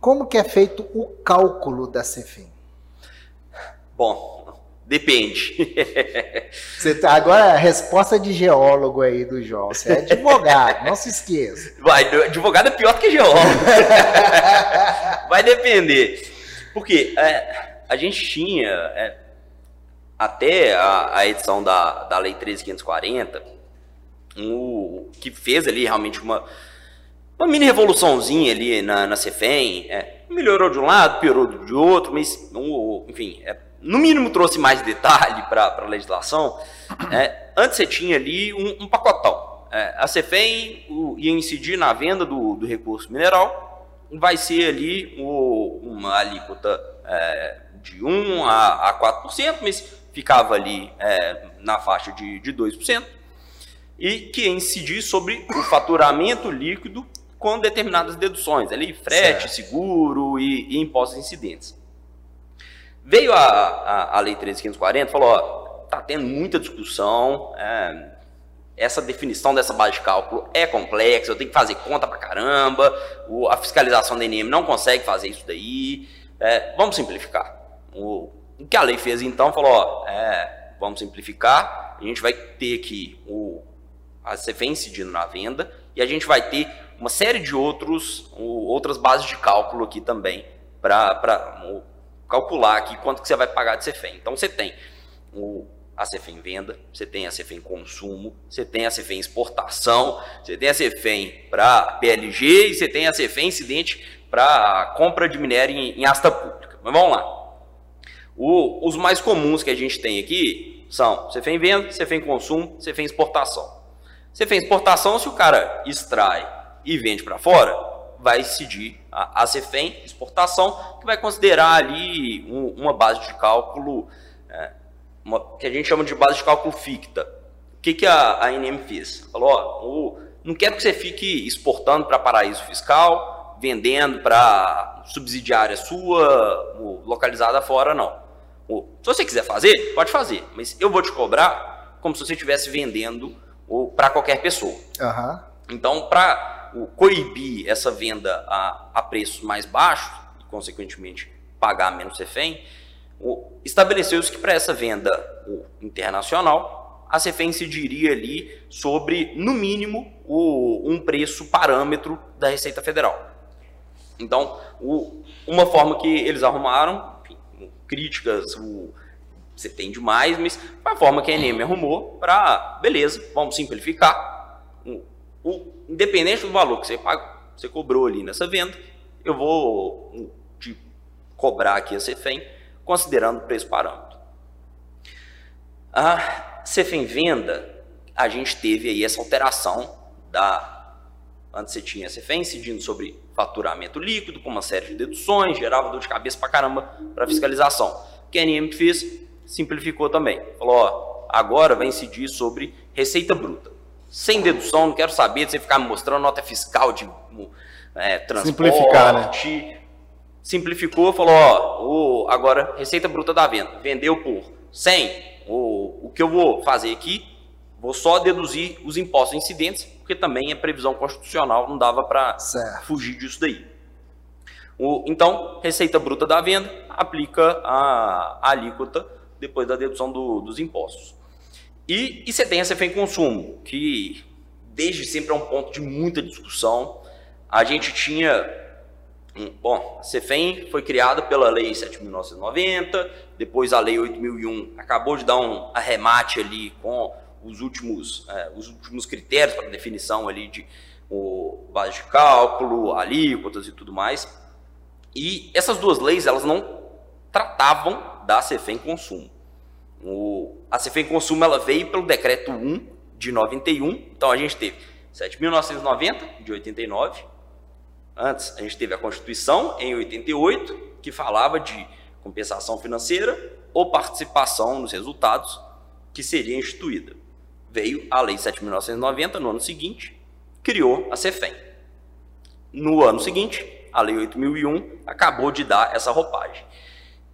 Como que é feito o cálculo da Cefim? Bom, Depende. Você tá, agora a resposta de geólogo aí do João. Você é advogado, não se esqueça. Vai, advogado é pior do que geólogo. Vai depender. Porque é, a gente tinha, é, até a, a, edição da, da Lei 13540, um, que fez ali realmente uma, uma mini revoluçãozinha ali na, na Cefem. É, melhorou de um lado, piorou de outro, mas, enfim, é, no mínimo trouxe mais detalhe para a legislação. É, antes você tinha ali um, um pacotão. É, a CEFEM o, ia incidir na venda do, do recurso mineral, vai ser ali o, uma alíquota é, de 1 a, a 4%, mas ficava ali é, na faixa de, de 2%, e que ia incidir sobre o faturamento líquido com determinadas deduções, ali frete, certo. seguro e, e impostos incidentes. Veio a, a, a Lei 13.540 e falou, ó, tá tendo muita discussão, é, essa definição dessa base de cálculo é complexa, eu tenho que fazer conta pra caramba, o, a fiscalização da ENM não consegue fazer isso daí, é, vamos simplificar. O, o, que a lei fez então, falou, ó, é, vamos simplificar, a gente vai ter aqui o, a CFE incidindo na venda, e a gente vai ter uma série de outros, o, outras bases de cálculo aqui também, para calcular aqui quanto que você vai pagar de CFEM. Então você tem o, a CFEM venda, você tem a CFEM consumo, você tem a CFEM exportação, você tem a CFEM para PLG e você tem a CFEM incidente para compra de minério em, em, asta pública. Mas vamos lá. O, os mais comuns que a gente tem aqui são CFEM venda, CFEM consumo, CFEM exportação. CFEM exportação, se o cara extrai e vende para fora, vai incidir a, a CEFEM, exportação, que vai considerar ali um, uma base de cálculo, é, uma, que a gente chama de base de cálculo ficta. O que, que a, a INM fez? Falou, ó, o, não quero que você fique exportando para paraíso fiscal, vendendo para subsidiária sua, localizada fora, não. Se você quiser fazer, pode fazer, mas eu vou te cobrar como se você estivesse vendendo para qualquer pessoa. Uhum. Então, para o, coibir essa venda a, a preços mais baixos, e consequentemente pagar menos CEFEM, estabeleceu-se que para essa venda o, internacional, a CEFEM incidiria ali sobre, no mínimo, o, um preço parâmetro da Receita Federal. Então, o, uma forma que eles arrumaram, enfim, críticas você tem demais, mas foi a forma que a NM arrumou para, beleza, vamos simplificar. O, independente do valor que você pagou, você cobrou ali nessa venda, eu vou te cobrar aqui a CEFEM, considerando o preço parâmetro. A CEFEM venda, a gente teve aí essa alteração da Antes você tinha a CEFEM incidindo sobre faturamento líquido, com uma série de deduções, gerava dor de cabeça pra caramba para fiscalização. O que a NM fez? Simplificou também. Falou, ó, agora vai incidir sobre receita bruta. Sem dedução, não quero saber de você ficar me mostrando nota fiscal de é, transporte. Simplificar, né? Simplificou, falou, ó, o, agora receita bruta da venda. Vendeu por 100. O, o que eu vou fazer aqui, vou só deduzir os impostos incidentes, porque também é previsão constitucional, não dava para fugir disso daí. O, então, receita bruta da venda aplica a, a alíquota depois da dedução do, dos impostos. E, e você tem a CFEM Consumo, que desde sempre é um ponto de muita discussão. A gente tinha. Bom, a CFEM foi criada pela Lei 7.990, depois a Lei 8.001 acabou de dar um arremate ali com os últimos, é, os últimos critérios para definição ali de o base de cálculo, alíquotas e tudo mais. E essas duas leis, elas não tratavam da CFEM Consumo. O, a CFEM Consumo ela veio pelo decreto 1 de 91, então a gente teve 7.990 de 89. Antes a gente teve a Constituição em 88, que falava de compensação financeira ou participação nos resultados que seria instituída veio a Lei 7.990 no ano seguinte, criou a CEFEM. No ano seguinte, a Lei 8.001 acabou de dar essa roupagem.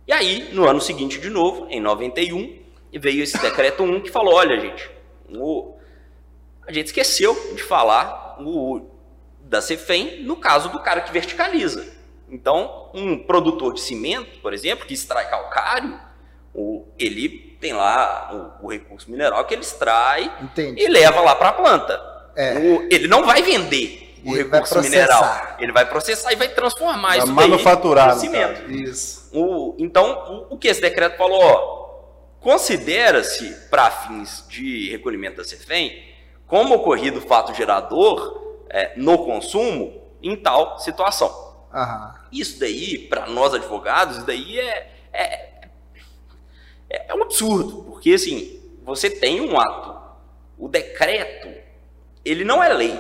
E aí, no ano seguinte, de novo, em 91, veio esse decreto 1 que falou: olha, gente, o... a gente esqueceu de falar o... da CEFEM no caso do cara que verticaliza. Então, um produtor de cimento, por exemplo, que extrai calcário, ele tem lá o, o recurso mineral que ele extrai Entendi. e leva lá para a planta. É. O, ele não vai vender o ele recurso mineral. Ele vai processar e vai transformar vai isso manufaturar, em cimento. Isso. O, então, o, o, que esse decreto falou? Considera-se, para fins de recolhimento da CEFEM, como ocorrido o fato gerador é, no consumo em tal situação. Aham. Isso daí, para nós advogados, isso daí é, é é, é um absurdo, porque assim, você tem um ato, o decreto, ele não é lei.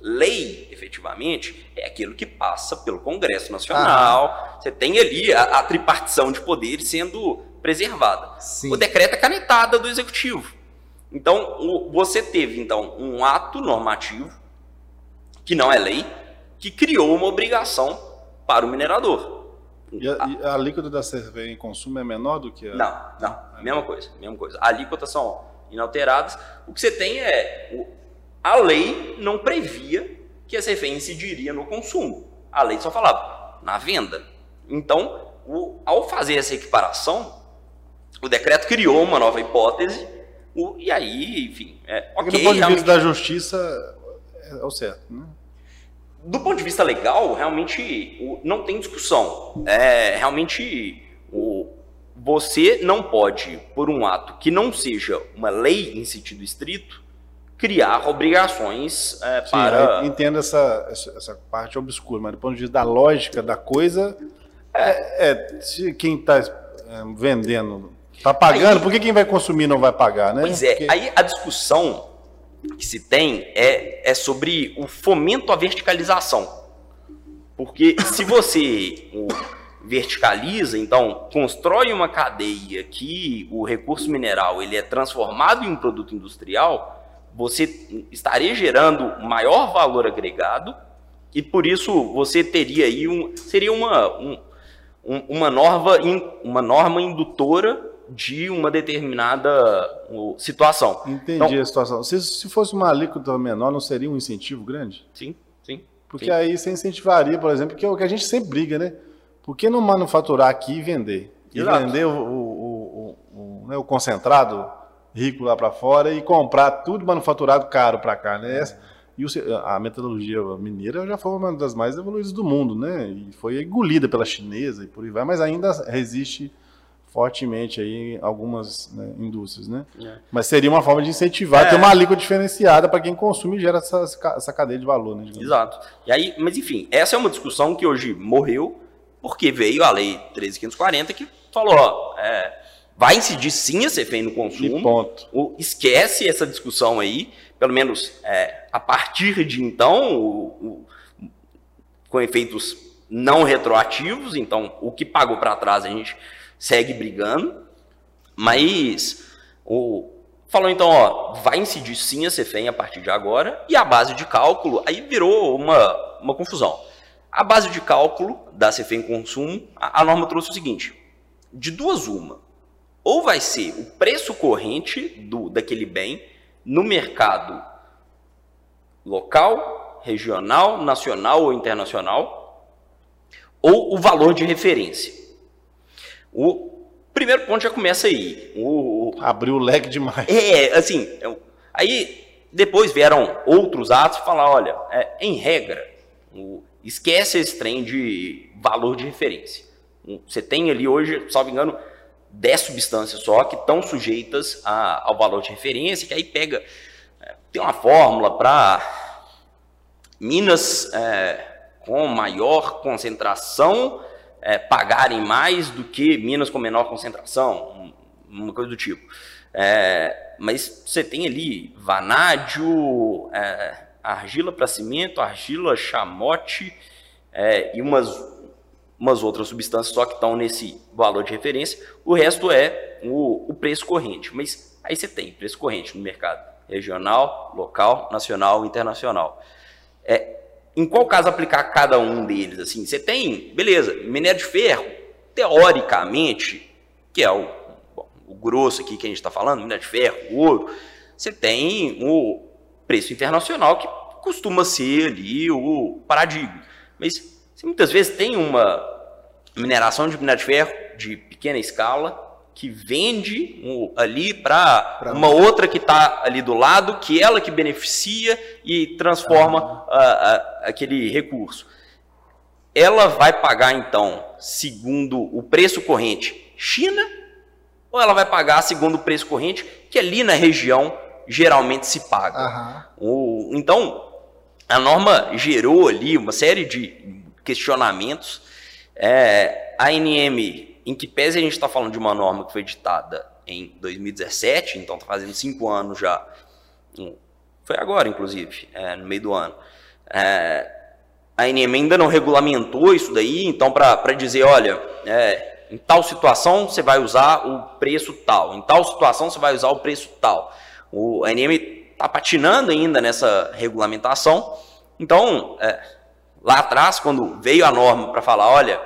Lei, efetivamente, é aquilo que passa pelo Congresso Nacional. Ah. Você tem ali a, a, tripartição de poderes sendo preservada. Sim. O decreto é canetada do Executivo. Então, o, você teve então um ato normativo que não é lei, que criou uma obrigação para o minerador. E a, e a alíquota da cerveja em consumo é menor do que a. Não, não. É mesma coisa, mesma coisa. A alíquota são inalteradas. O que você tem é. O, a lei não previa que a CFE incidiria no consumo. A lei só falava na venda. Então, o, ao fazer essa equiparação, o decreto criou uma nova hipótese. O, e aí, enfim. É, okay, do ponto de vista da justiça, é o certo, né? do ponto de vista legal, realmente não tem discussão. É, realmente o, você não pode, por um ato que não seja uma lei em sentido estrito, criar obrigações é, Sim, para. Entendo essa, essa, essa, parte obscura, mas do ponto de vista da lógica da coisa, é, é se quem está é, vendendo está pagando, aí, por que quem vai consumir não vai pagar, né? Pois é, Porque... aí a discussão que se tem é, é sobre o fomento à verticalização. Porque se você verticaliza, então constrói uma cadeia que o recurso mineral ele é transformado em um produto industrial, você estaria gerando maior valor agregado e por isso você teria aí um seria uma um, uma norma uma norma indutora de uma determinada situação. Entendi então, a situação. Se, se fosse uma alíquota menor, não seria um incentivo grande? Sim, sim. Porque sim. aí você incentivaria, por exemplo, que é o que a gente sempre briga, né? Por que não manufaturar aqui e vender? E Exato. vender o, o, o, o, né, o concentrado rico lá para fora e comprar tudo manufaturado caro para cá, né? E a metodologia mineira já foi uma das mais evoluídas do mundo, né? E foi engolida pela chinesa e por aí vai, mas ainda resiste fortemente aí algumas né, indústrias, né? É. Mas seria uma forma de incentivar, é. ter uma alíquota diferenciada para quem consome e gera essa, essa cadeia de valor, né? Exato. E aí, mas enfim, essa é uma discussão que hoje morreu porque veio a lei 13540 que falou, ó, é, vai incidir sim a CFM no consumo. E ponto. O, esquece essa discussão aí, pelo menos é, a partir de então, o, o, com efeitos não retroativos, então o que pagou para trás a gente segue brigando, mas o falou então, ó, vai incidir sim a CFEM a partir de agora, e a base de cálculo, aí virou uma, uma confusão. A base de cálculo da CFEM consumo, a, a norma trouxe o seguinte, de duas uma, ou vai ser o preço corrente do, daquele bem no mercado local, regional, nacional ou internacional, ou o valor de referência. O primeiro ponto já começa aí. O, Abriu o leque demais. É, assim, é aí depois vieram outros atos falar, olha, é, em regra, o, esquece esse trem de valor de referência. Você tem ali hoje, salvo engano, 10 substâncias só que estão sujeitas a, ao valor de referência, que aí pega. É, tem uma fórmula para minas é, com maior concentração é, pagarem mais do que minas com menor concentração, uma coisa do tipo. É, mas você tem ali vanádio, é, argila para cimento, argila chamote é, e umas umas outras substâncias só que estão nesse valor de referência, o resto é o, o preço corrente. Mas aí você tem preço corrente no mercado regional, local, nacional, internacional. É, em qual caso aplicar cada um deles? Assim, você tem, beleza, minério de ferro, teoricamente, que é o, o grosso aqui que a gente está falando, minério de ferro, ouro, você tem o preço internacional que costuma ser ali o paradigma. Mas você muitas vezes tem uma mineração de minério de ferro de pequena escala que vende um, ali para uma outra que está ali do lado, que ela que beneficia e transforma ah. aquele recurso. Ela vai pagar então segundo o preço corrente China ou ela vai pagar segundo o preço corrente que ali na região geralmente se paga. O, então a norma gerou ali uma série de questionamentos. É, a ANM, em que pese a gente está falando de uma norma que foi editada em 2017, então está fazendo cinco anos já, foi agora, inclusive, é, no meio do ano. É, a ANM ainda não regulamentou isso daí, então para dizer, olha, é, em tal situação você vai usar o preço tal, em tal situação você vai usar o preço tal. O a ANM está patinando ainda nessa regulamentação, então é, lá atrás, quando veio a norma para falar, olha,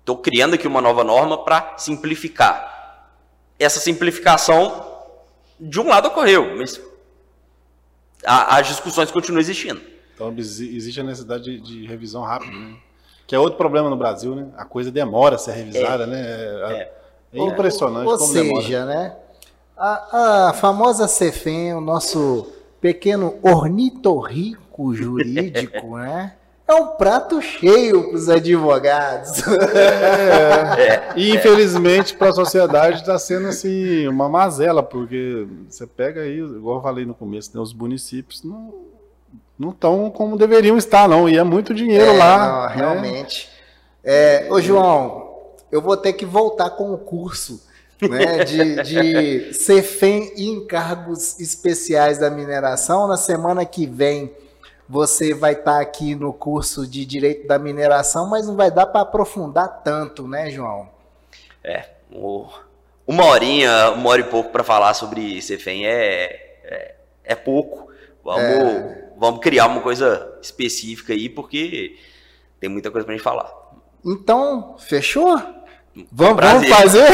estou criando aqui uma nova norma para simplificar. Essa simplificação, de um lado, ocorreu, mas a, as discussões continuam existindo. Então existe a necessidade de, de revisão rápida, né? que é outro problema no Brasil, né? A coisa demora a ser revisada, é. né? É, é impressionante. Ou, ou seja, demora. né? A, a famosa CEFEM, o nosso pequeno ornitorrico jurídico, né? É um prato cheio para os advogados. É, é. E infelizmente para a sociedade está sendo assim uma mazela, porque você pega aí, igual eu falei no começo, né, os municípios não não estão como deveriam estar, não. E é muito dinheiro é, lá. Não, né? realmente. É, ô João, eu vou ter que voltar com o curso. Né, de, de CEFEM e encargos especiais da mineração. Na semana que vem você vai estar tá aqui no curso de Direito da Mineração, mas não vai dar para aprofundar tanto, né, João? É, uma horinha, uma hora e pouco para falar sobre CFEM é, é, é pouco. Vamos, é. vamos criar uma coisa específica aí, porque tem muita coisa para gente falar. Então, fechou? Vamos, vamos fazer?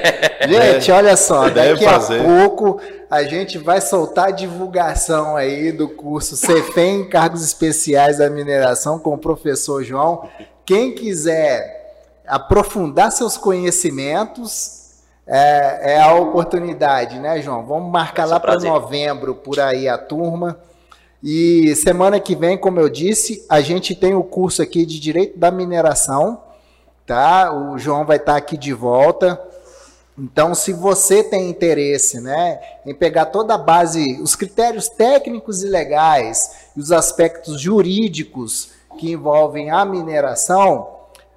gente, olha só, daqui a pouco a gente vai soltar a divulgação aí do curso CEFEM, Cargos Especiais da Mineração, com o professor João. Quem quiser aprofundar seus conhecimentos, é, é a oportunidade, né, João? Vamos marcar lá para novembro, por aí, a turma. E semana que vem, como eu disse, a gente tem o curso aqui de Direito da Mineração tá? O João vai estar aqui de volta. Então, se você tem interesse né, em pegar toda a base, os critérios técnicos e legais e os aspectos jurídicos que envolvem a mineração,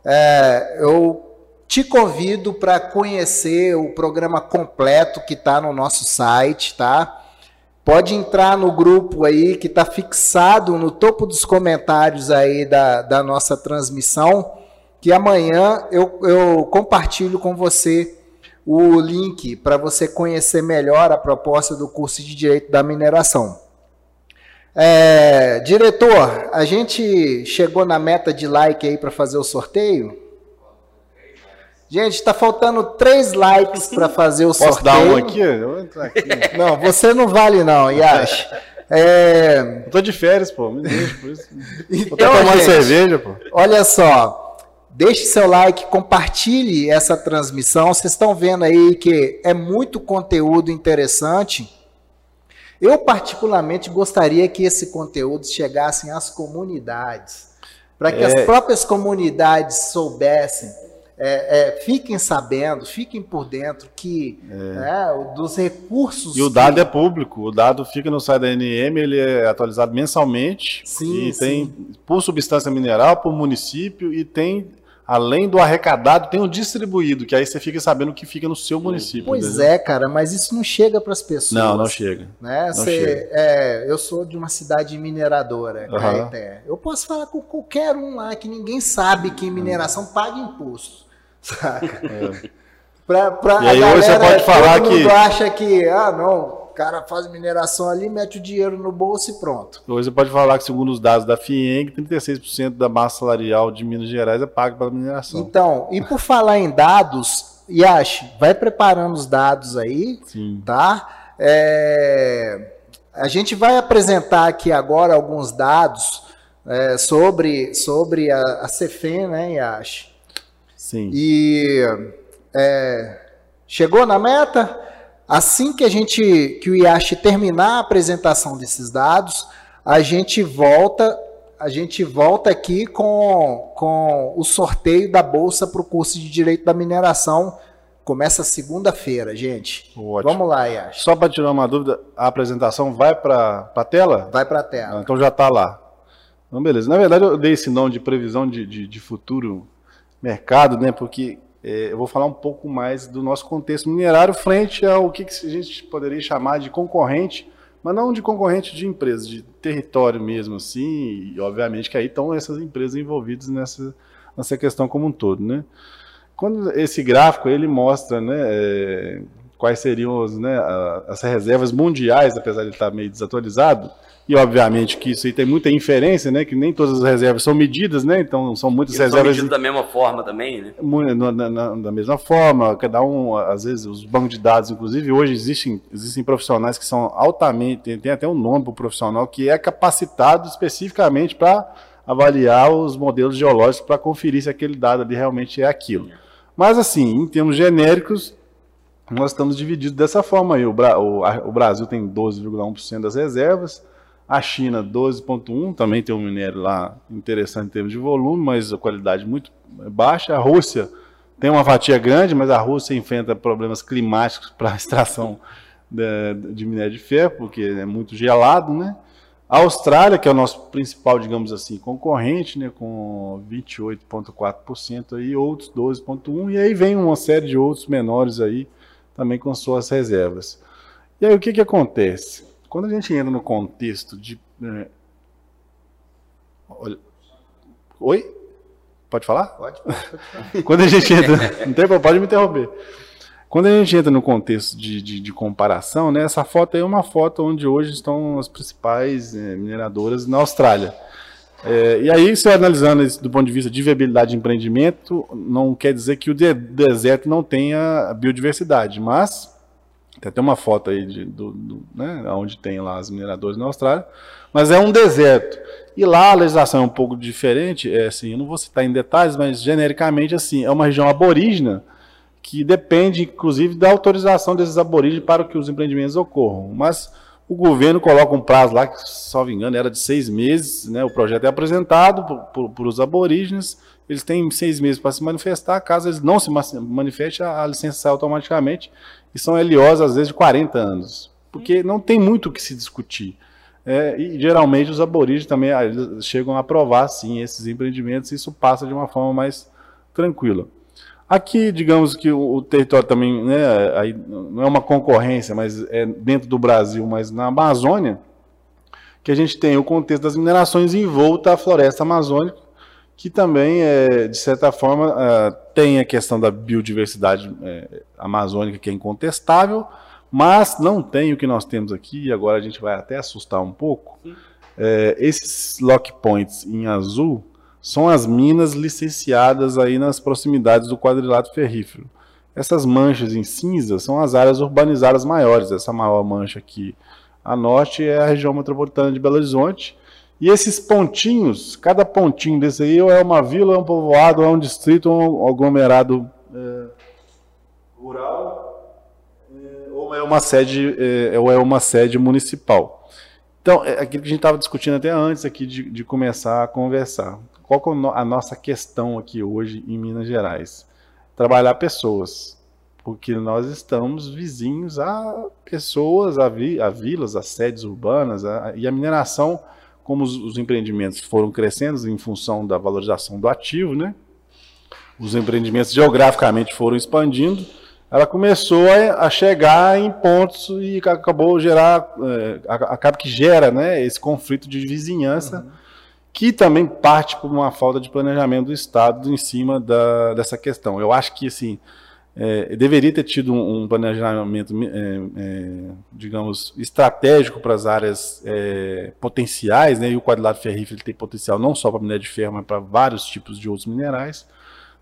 é, eu te convido para conhecer o programa completo que está no nosso site, tá? Pode entrar no grupo aí que está fixado no topo dos comentários aí da, da nossa transmissão, que amanhã eu, eu compartilho com você o link para você conhecer melhor a proposta do curso de Direito da Mineração. É, diretor, a gente chegou na meta de like aí para fazer o sorteio? Gente, está faltando três likes para fazer o Posso sorteio. dar um aqui? Vou aqui. Não, você não vale não, Yash. É, Eu tô de férias, pô. Me deixa, por isso. Vou Então, até tomar gente, cerveja, pô. Olha só, deixe seu like, compartilhe essa transmissão. Vocês estão vendo aí que é muito conteúdo interessante. Eu, particularmente, gostaria que esse conteúdo chegasse às comunidades, para que É. as próprias comunidades soubessem, é, é, fiquem sabendo, fiquem por dentro que né, o- dos recursos. É. E o que- dado é público, o dado fica no site da NM, ele é atualizado mensalmente. Sim, e tem por substância mineral, por município, e tem, além do arrecadado, tem o distribuído, que aí você fica sabendo o que fica no seu município. Pois entendeu? é, cara, mas isso não chega para as pessoas. Não, não chega. Né? Não Cê- chega. é, eu sou de uma cidade mineradora, Aham. Caeté. Eu posso falar com qualquer um lá que ninguém sabe que mineração paga imposto. Saca? Pra, pra É. E aí hoje você pode falar que- acha que, ah, não, cara faz mineração ali, mete o dinheiro no bolso e pronto. Hoje você pode falar que, segundo os dados da FIENG, 36% da massa salarial de Minas Gerais é paga pela mineração. Então, e por falar em dados, Yash, vai preparando os dados aí, Sim. tá? É, a gente vai apresentar aqui agora alguns dados é, sobre, sobre a, a Cefem, né, Yash? Sim. E é, chegou na meta. Assim que a gente, que o Yash terminar a apresentação desses dados, a gente volta, a gente volta aqui com, com o sorteio da bolsa para o curso de Direito da Mineração. Começa segunda-feira, gente. Ótimo. Vamos lá, Yash. Só para tirar uma dúvida, a apresentação vai para a tela? Vai para a Ah, tela. então já está lá. Então, beleza. Na verdade, eu dei esse nome de previsão de, de, de futuro mercado, né? Porque eu vou falar um pouco mais do nosso contexto minerário frente ao que, que a gente poderia chamar de concorrente, mas não de concorrente de empresas, de território mesmo, assim. E obviamente que aí estão essas empresas envolvidas nessa, nessa questão como um todo, né? Quando esse gráfico ele mostra, né? é, quais seriam os, né, as reservas mundiais, apesar de ele estar meio desatualizado, e obviamente que isso aí tem muita inferência, né, que nem todas as reservas são medidas, né, então são muitas são reservas medidos da mesma forma também, né? na- na- na- da mesma forma, cada um, às vezes, os bancos de dados, inclusive, hoje existem, existem profissionais que são altamente, tem, tem até um nome para o profissional, que é capacitado especificamente para avaliar os modelos geológicos para conferir se aquele dado ali realmente é aquilo. Mas, assim, em termos genéricos, nós estamos divididos dessa forma aí. O, Bra- o- a- o Brasil tem 12,1% das reservas, a China 12,1%, também tem um minério lá interessante em termos de volume, mas a qualidade muito baixa. A Rússia tem uma fatia grande, mas a Rússia enfrenta problemas climáticos para a extração de, de minério de ferro, porque é muito gelado, né? A Austrália, que é o nosso principal, digamos assim, concorrente, né, com 28,4% aí, outros 12,1%, e aí vem uma série de outros menores aí, também com suas reservas. E aí o que que acontece? Quando a gente entra no contexto de... é, olha- Oi? Pode falar? Pode, Quando a gente entra. Não tem problema, pode me interromper. Quando a gente entra no contexto de, de, de comparação, né, essa foto aí é uma foto onde hoje estão as principais eh, mineradoras na Austrália. É, e aí, se analisando isso do ponto de vista de viabilidade de empreendimento, não quer dizer que o de- deserto não tenha biodiversidade, mas tem até uma foto aí de, do, do, né, onde tem lá as mineradoras na Austrália, mas é um deserto. E lá a legislação é um pouco diferente, é assim, eu não vou citar em detalhes, mas genericamente assim, é uma região aborígena que depende, inclusive, da autorização desses aborígenes para que os empreendimentos ocorram. Mas o governo coloca um prazo lá, que, me engano, era de seis meses, né? O projeto é apresentado para os aborígenes, eles têm seis meses para se manifestar, caso eles não se manifestem, a licença sai automaticamente, e são LOs, às vezes, de 40 anos, porque não tem muito o que se discutir. É, e geralmente os aborígenes também ah, chegam a aprovar, sim, esses empreendimentos, e isso passa de uma forma mais tranquila. Aqui, digamos que o, o território também, né, aí não é uma concorrência, mas é dentro do Brasil, mas na Amazônia, que a gente tem o contexto das minerações em volta à floresta amazônica, que também, é, de certa forma, é, tem a questão da biodiversidade é, amazônica, que é incontestável, mas não tem o que nós temos aqui, e agora a gente vai até assustar um pouco. É, esses lock points em azul são as minas licenciadas aí nas proximidades do quadrilátero ferrífero. Essas manchas em cinza são as áreas urbanizadas maiores. Essa maior mancha aqui a norte é a região metropolitana de Belo Horizonte. E esses pontinhos, cada pontinho desse aí, ou é uma vila, é um povoado, é um distrito, um aglomerado é, rural, é, ou é uma sede, é, ou é uma sede municipal. Então, é aquilo que a gente estava discutindo até antes aqui de, de começar a conversar. Qual é a nossa questão aqui hoje em Minas Gerais? Trabalhar pessoas, porque nós estamos vizinhos a pessoas, a, vi, a vilas, a sedes urbanas, a, e a mineração, como os, os, empreendimentos foram crescendo em função da valorização do ativo, né? os empreendimentos geograficamente foram expandindo, ela começou a, chegar em pontos e acabou gerar, é, acaba que gera né, esse conflito de vizinhança. Uhum que também parte por uma falta de planejamento do Estado em cima da, dessa questão. Eu acho que, assim, é, deveria ter tido um, planejamento, é, é, digamos, estratégico para as áreas é, potenciais, né? e o quadrilátero ferrífero tem potencial não só para minério de ferro, mas para vários tipos de outros minerais,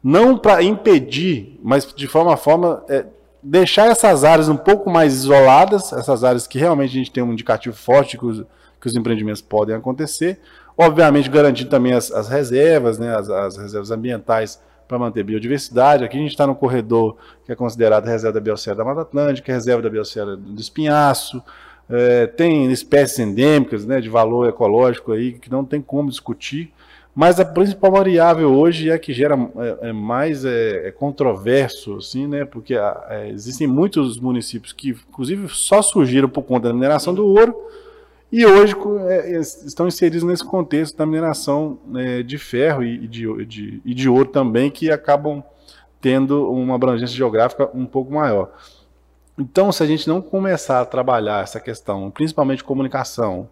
não para impedir, mas de forma forma, é, deixar essas áreas um pouco mais isoladas, essas áreas que realmente a gente tem um indicativo forte que os, que os empreendimentos podem acontecer, Obviamente, garantindo também as, as reservas, né, as, as reservas ambientais para manter biodiversidade. Aqui a gente está no corredor que é considerado reserva da biosfera da Mata Atlântica, reserva da biosfera do Espinhaço, é, tem espécies endêmicas né, de valor ecológico aí que não tem como discutir, mas a principal variável hoje é que gera é, é mais é, é, controverso, assim, né, porque é, existem muitos municípios que, inclusive, só surgiram por conta da mineração do ouro, e hoje é, estão inseridos nesse contexto da mineração é, de ferro e de, de, e de ouro também, que acabam tendo uma abrangência geográfica um pouco maior. Então, se a gente não começar a trabalhar essa questão, principalmente comunicação,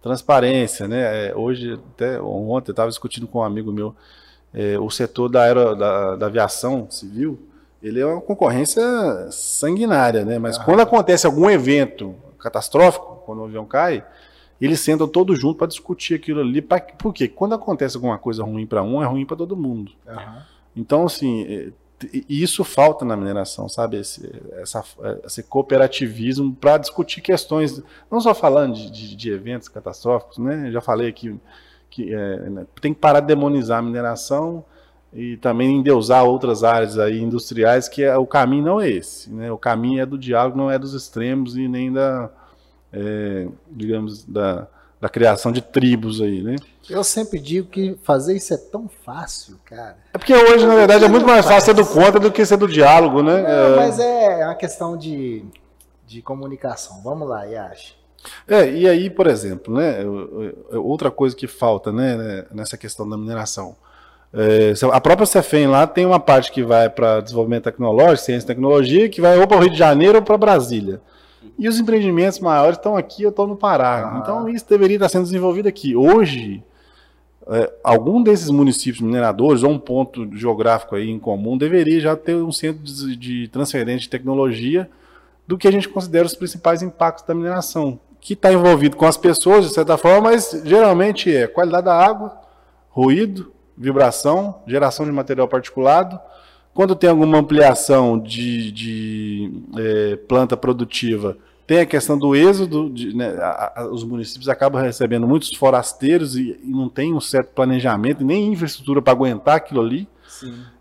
transparência, né? É, hoje, até ontem, eu estava discutindo com um amigo meu, é, o setor da, aero, da, da, aviação civil, ele é uma concorrência sanguinária, né? Mas ah. quando acontece algum evento catastrófico, quando o avião cai, eles sentam todos juntos para discutir aquilo ali. Pra, por quê? Quando acontece alguma coisa ruim para um, é ruim para todo mundo. Uhum. Então, assim, é, isso falta na mineração, sabe? Esse, essa, esse cooperativismo para discutir questões, não só falando de, de, de, eventos catastróficos, né? Já falei aqui que é, né, tem que parar de demonizar a mineração e também endeusar outras áreas aí industriais, que é, o caminho não é esse. Né? O caminho é do diálogo, não é dos extremos e nem da, é, digamos, da, da criação de tribos aí, né? Eu sempre digo que fazer isso é tão fácil, cara. É porque hoje, na verdade, é muito mais fácil ser do contra do que ser do diálogo, né? Não, é... mas é uma questão de, de comunicação. Vamos lá, Yash. É, e aí, por exemplo, né, outra coisa que falta né, nessa questão da mineração, é, a própria Cefem lá tem uma parte que vai para desenvolvimento tecnológico, ciência e tecnologia, que vai ou para o Rio de Janeiro ou para Brasília. E os empreendimentos maiores estão aqui ou estão no Pará. Ah. Então isso deveria estar sendo desenvolvido aqui. Hoje, é, algum desses municípios mineradores ou um ponto geográfico aí em comum deveria já ter um centro de, de transferência de tecnologia do que a gente considera os principais impactos da mineração, que está envolvido com as pessoas de certa forma, mas geralmente é qualidade da água, ruído, vibração, geração de material particulado. Quando tem alguma ampliação de, de é, planta produtiva, tem a questão do êxodo, de, né, a, a, os municípios acabam recebendo muitos forasteiros e, e, não tem um certo planejamento, nem infraestrutura para aguentar aquilo ali.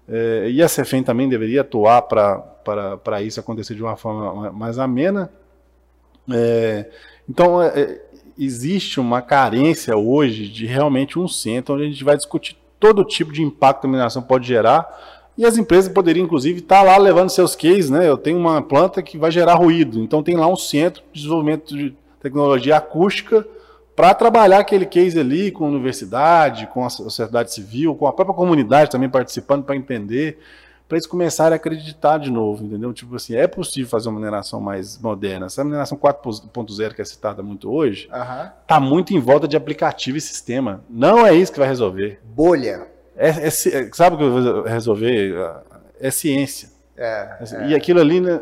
É, e a CEFEM também deveria atuar para isso acontecer de uma forma mais amena. É, então, é, existe uma carência hoje de realmente um centro onde a gente vai discutir todo tipo de impacto que a mineração pode gerar. E as empresas poderiam, inclusive, estar lá levando seus cases, né? Eu tenho uma planta que vai gerar ruído, então tem lá um centro de desenvolvimento de tecnologia acústica para trabalhar aquele case ali com a universidade, com a sociedade civil, com a própria comunidade também participando para entender para eles começarem a acreditar de novo, entendeu? Tipo assim, é possível fazer uma mineração mais moderna. Essa mineração 4.0 que é citada muito hoje, está muito em volta de aplicativo e sistema. Não é isso que vai resolver. Bolha. É, é, é sabe o que vai resolver? É ciência. É, e aquilo ali né,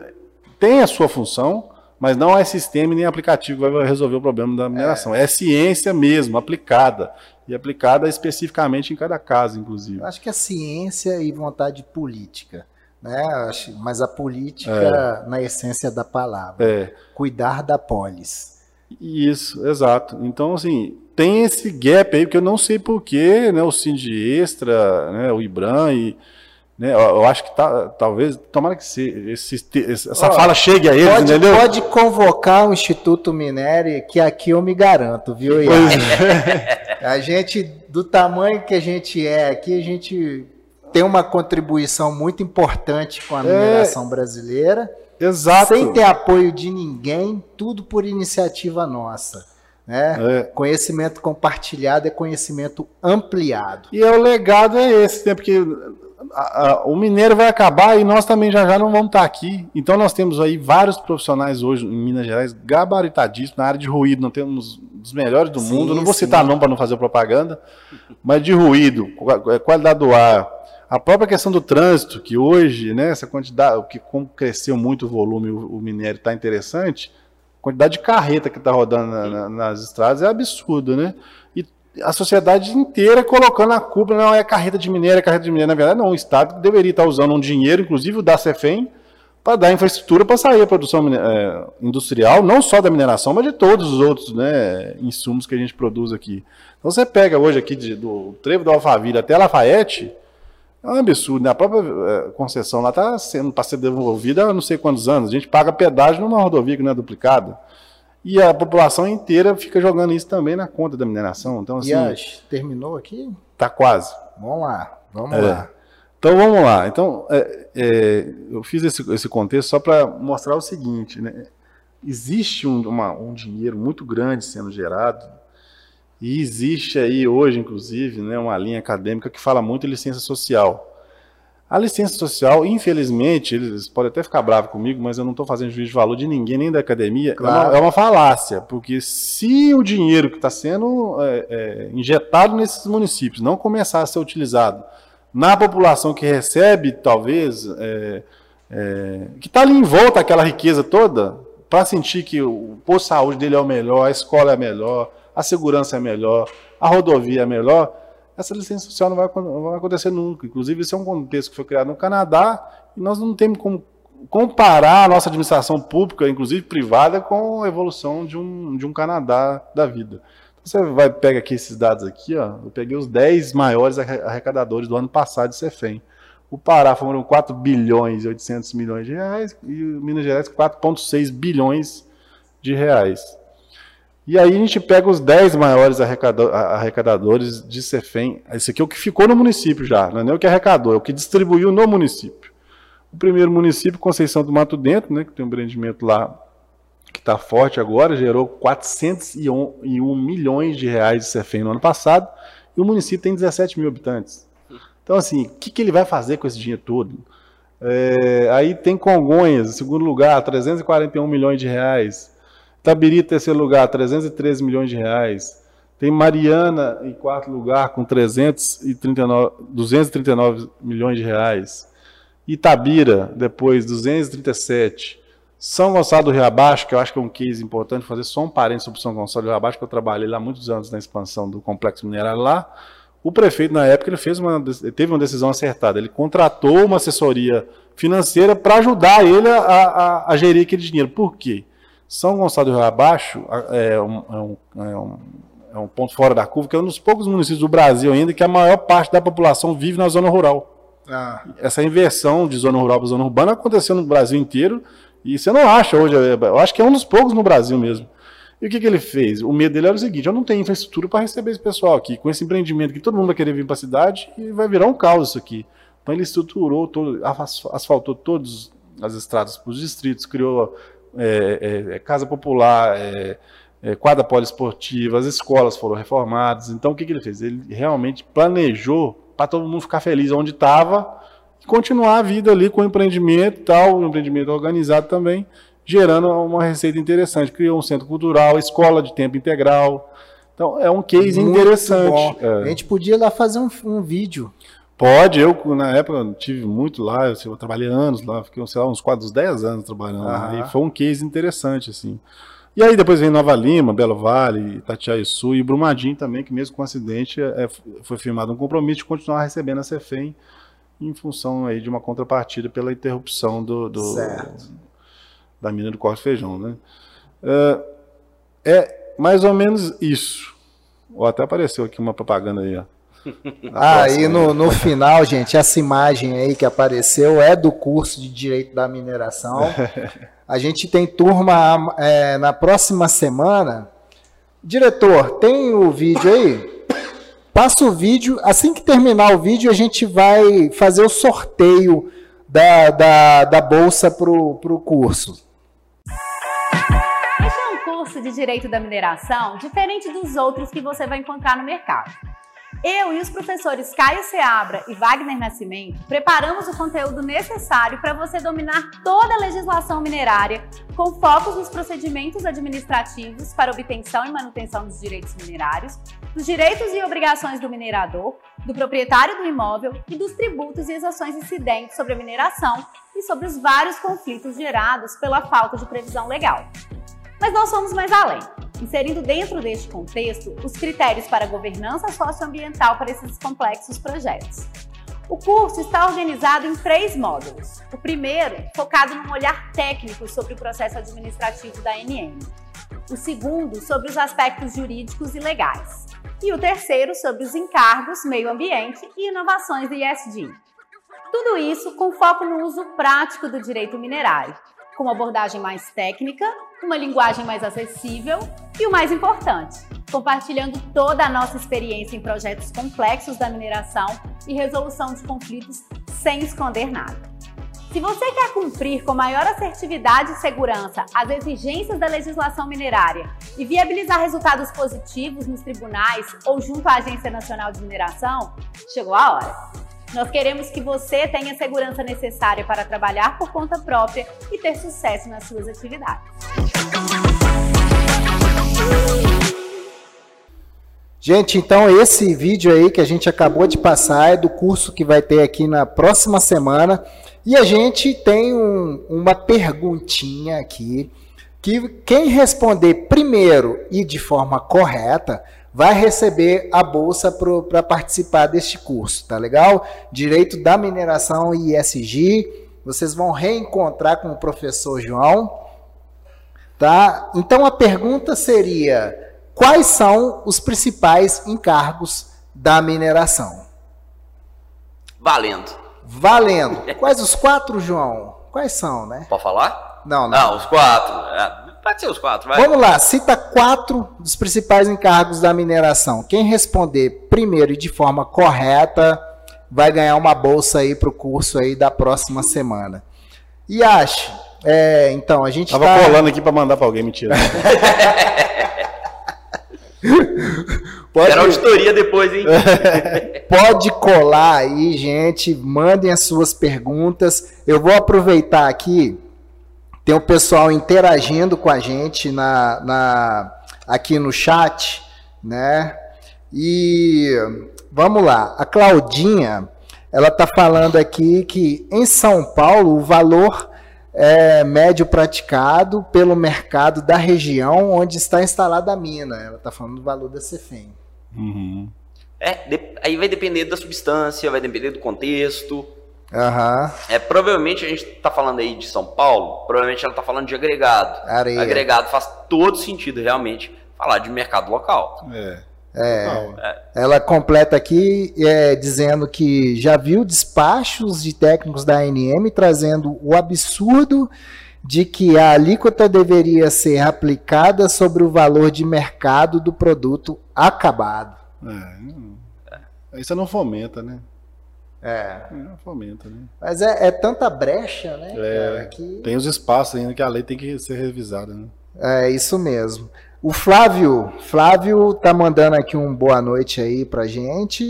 tem a sua função, mas não é sistema nem aplicativo que vai resolver o problema da mineração. É, é ciência mesmo, aplicada e aplicada especificamente em cada caso, inclusive. Acho que é ciência e vontade política, né? Mas a política é. na essência da palavra, é. cuidar da polis. Isso, exato. Então, assim, tem esse gap aí, que eu não sei porquê, né? O Cindy Extra, né? o IBRAM e né? Eu, acho que tá, talvez, tomara que se, esse, essa fala chegue a eles, pode, entendeu? Pode convocar o Instituto Minério, que aqui eu me garanto, viu, Ian? É. A gente, do tamanho que a gente é aqui, a gente tem uma contribuição muito importante com a é. mineração é, brasileira. Exato. Sem ter apoio de ninguém, tudo por iniciativa nossa. Né? É. Conhecimento compartilhado é conhecimento ampliado. E é o legado é esse, né? porque a, a, o minério vai acabar e nós também já já não vamos estar aqui. Então nós temos aí vários profissionais hoje em Minas Gerais gabaritadíssimos na área de ruído. Nós temos os melhores do sim, mundo. Não vou sim. citar não para não fazer propaganda, mas de ruído, é, qualidade do ar, a própria questão do trânsito, que hoje, né, essa quantidade, que como cresceu muito o volume, o, o minério está interessante. A quantidade de carreta que está rodando na, na, nas estradas é absurda, né? A sociedade inteira colocando a culpa, não é carreta de minério, é carreta de minério. Na verdade, não. O Estado deveria estar usando um dinheiro, inclusive o da Cefem, para dar infraestrutura para sair a produção é, industrial, não só da mineração, mas de todos os outros né, insumos que a gente produz aqui. Então você pega hoje aqui de, do trevo do Alphaville até Lafayette, é um absurdo. Né? A própria é, concessão lá está sendo para ser devolvida há não sei quantos anos. A gente paga pedágio numa rodovia que não é duplicada. E a população inteira fica jogando isso também na conta da mineração. Então, assim. Terminou aqui? Tá quase. Vamos lá, vamos é. lá. Então vamos lá. Então, é, é, eu fiz esse, esse contexto só para mostrar o seguinte: né? existe um, uma, um dinheiro muito grande sendo gerado, e existe aí hoje, inclusive, né, uma linha acadêmica que fala muito em licença social. A licença social, infelizmente, eles podem até ficar bravos comigo, mas eu não estou fazendo juízo de valor de ninguém, nem da academia. Claro. É, uma, é, uma, falácia, porque se o dinheiro que está sendo é, é, injetado nesses municípios não começar a ser utilizado na população que recebe, talvez, é, é, que está ali em volta aquela riqueza toda, para sentir que o posto de saúde dele é o melhor, a escola é a melhor, a segurança é melhor, a rodovia é melhor essa licença social não vai, não vai acontecer nunca. Inclusive, isso é um contexto que foi criado no Canadá e nós não temos como comparar a nossa administração pública, inclusive privada, com a evolução de um, de um Canadá da vida. Então, você vai pega aqui esses dados aqui, ó, eu peguei os 10 maiores arrecadadores do ano passado de Cefem. O Pará foram 4 bilhões e 800 milhões de reais e o Minas Gerais 4,6 bilhões de reais. E aí a gente pega os 10 maiores arrecadadores de Cefem. Esse aqui é o que ficou no município já, não é nem o que arrecadou, é o que distribuiu no município. O primeiro município, Conceição do Mato Dentro, né, que tem um empreendimento lá que está forte agora, gerou 401 milhões de reais de Cefem no ano passado, e o município tem 17 mil habitantes. Então, assim, o que, que ele vai fazer com esse dinheiro todo? É, aí tem Congonhas, em segundo lugar, 341 milhões de reais. Tabiri, terceiro lugar, 313 milhões de reais. Tem Mariana em quarto lugar com 339, 239 milhões de reais. Itabira, depois, 237. São Gonçalo do Rio Abaixo, que eu acho que é um case importante, fazer só um parênteses sobre São Gonçalo do Rio Abaixo, que eu trabalhei lá muitos anos na expansão do complexo minerário lá. O prefeito, na época, ele fez uma, teve uma decisão acertada. Ele contratou uma assessoria financeira para ajudar ele a, a, a gerir aquele dinheiro. Por quê? São Gonçalo do Rio Abaixo é um, é, um, é, um, é um, ponto fora da curva, que é um dos poucos municípios do Brasil ainda que a maior parte da população vive na zona rural. Ah. Essa inversão de zona rural para zona urbana aconteceu no Brasil inteiro E você não acha hoje, eu acho que é um dos poucos no Brasil mesmo. E o que, que ele fez? O medo dele era o seguinte: eu não tenho infraestrutura para receber esse pessoal aqui, com esse empreendimento que todo mundo vai querer vir para a cidade e vai virar um caos isso aqui. Então ele estruturou, todo, asfaltou todas as estradas para os distritos, criou é, é, é, casa popular, é, é, quadra poliesportiva, as escolas foram reformadas. Então o que, que ele fez? Ele realmente planejou para todo mundo ficar feliz onde estava e continuar a vida ali com o empreendimento tal, o empreendimento organizado também gerando uma receita interessante. Criou um centro cultural, escola de tempo integral. Então, é um case Muito interessante. É. A gente podia lá fazer um, um, vídeo. Pode, eu na época tive muito lá, eu, eu trabalhei anos lá, fiquei, sei lá, uns quase uns 10 anos trabalhando lá, e foi um case interessante, assim. E aí depois vem Nova Lima, Belo Vale, Itatiaia-Sul e Brumadinho também, que mesmo com acidente é, foi firmado um compromisso de continuar recebendo a CEFEM em função aí de uma contrapartida pela interrupção do, do, da mina do corte feijão, né? É, é mais ou menos isso. Ou até apareceu aqui uma propaganda aí, ó. Ah, e no, no final, gente, essa imagem aí que apareceu é do curso de Direito da Mineração. A gente tem turma é, na próxima semana. Diretor, tem o vídeo aí? Passa o vídeo. Assim que terminar o vídeo, a gente vai fazer o sorteio da, da, da bolsa para o curso curso de Direito da Mineração diferente dos outros que você vai encontrar no mercado. Eu e os professores Caio Seabra e Wagner Nascimento preparamos o conteúdo necessário para você dominar toda a legislação minerária, com focos nos procedimentos administrativos para obtenção e manutenção dos direitos minerários, dos direitos e obrigações do minerador, do proprietário do imóvel e dos tributos e exações incidentes sobre a mineração e sobre os vários conflitos gerados pela falta de previsão legal. Mas nós fomos mais além, inserindo dentro deste contexto os critérios para governança socioambiental para esses complexos projetos. O curso está organizado em três módulos. O primeiro, focado num olhar técnico sobre o processo administrativo da ANM. O segundo, sobre os aspectos jurídicos e legais. E o terceiro, sobre os encargos, meio ambiente e inovações do ISD. Tudo isso com foco no uso prático do direito minerário, com uma abordagem mais técnica, uma linguagem mais acessível e o mais importante, compartilhando toda a nossa experiência em projetos complexos da mineração e resolução de conflitos sem esconder nada. Se você quer cumprir com maior assertividade e segurança as exigências da legislação minerária e viabilizar resultados positivos nos tribunais ou junto à Agência Nacional de Mineração, chegou a hora. Nós queremos que você tenha a segurança necessária para trabalhar por conta própria e ter sucesso nas suas atividades. Gente, então esse vídeo aí que a gente acabou de passar é do curso que vai ter aqui na próxima semana. E a gente tem um, uma perguntinha aqui que quem responder primeiro e de forma correta vai receber a bolsa para participar deste curso, tá legal? Direito da mineração e ISG. Vocês vão reencontrar com o professor João, tá? Então a pergunta seria: quais são os principais encargos da mineração? Valendo. Valendo. Quais os quatro, João? Quais são, né? Pode falar? Não, não. Não, os quatro. É, Pode ser os quatro, vai. Vamos lá, cita quatro dos principais encargos da mineração. Quem responder primeiro e de forma correta vai ganhar uma bolsa aí para o curso aí da próxima semana. E ache, é, então, a gente Tava tá... colando aqui para mandar para alguém, mentira. Pode... Era auditoria depois, hein? Pode colar aí, gente. Mandem as suas perguntas. Eu vou aproveitar aqui tem o pessoal interagindo com a gente na, na, aqui no chat, né? E vamos lá, a Claudinha, ela está falando aqui que em São Paulo o valor é, médio praticado pelo mercado da região onde está instalada a mina. Ela está falando do valor da Cefem. Uhum. É, aí vai depender da substância, vai depender do contexto. Uhum. É, provavelmente a gente está falando aí de São Paulo, provavelmente ela está falando de agregado. Areia. Agregado faz todo sentido realmente falar de mercado local. É. É, ela completa aqui é, dizendo que já viu despachos de técnicos da ANM trazendo o absurdo de que a alíquota deveria ser aplicada sobre o valor de mercado do produto acabado. É, isso não fomenta, né? É. Não fomenta, né? Mas é, é tanta brecha, né? É, cara, que... Tem os espaços ainda que a lei tem que ser revisada, né? É isso mesmo. O Flávio, Flávio tá mandando aqui um boa noite aí pra gente.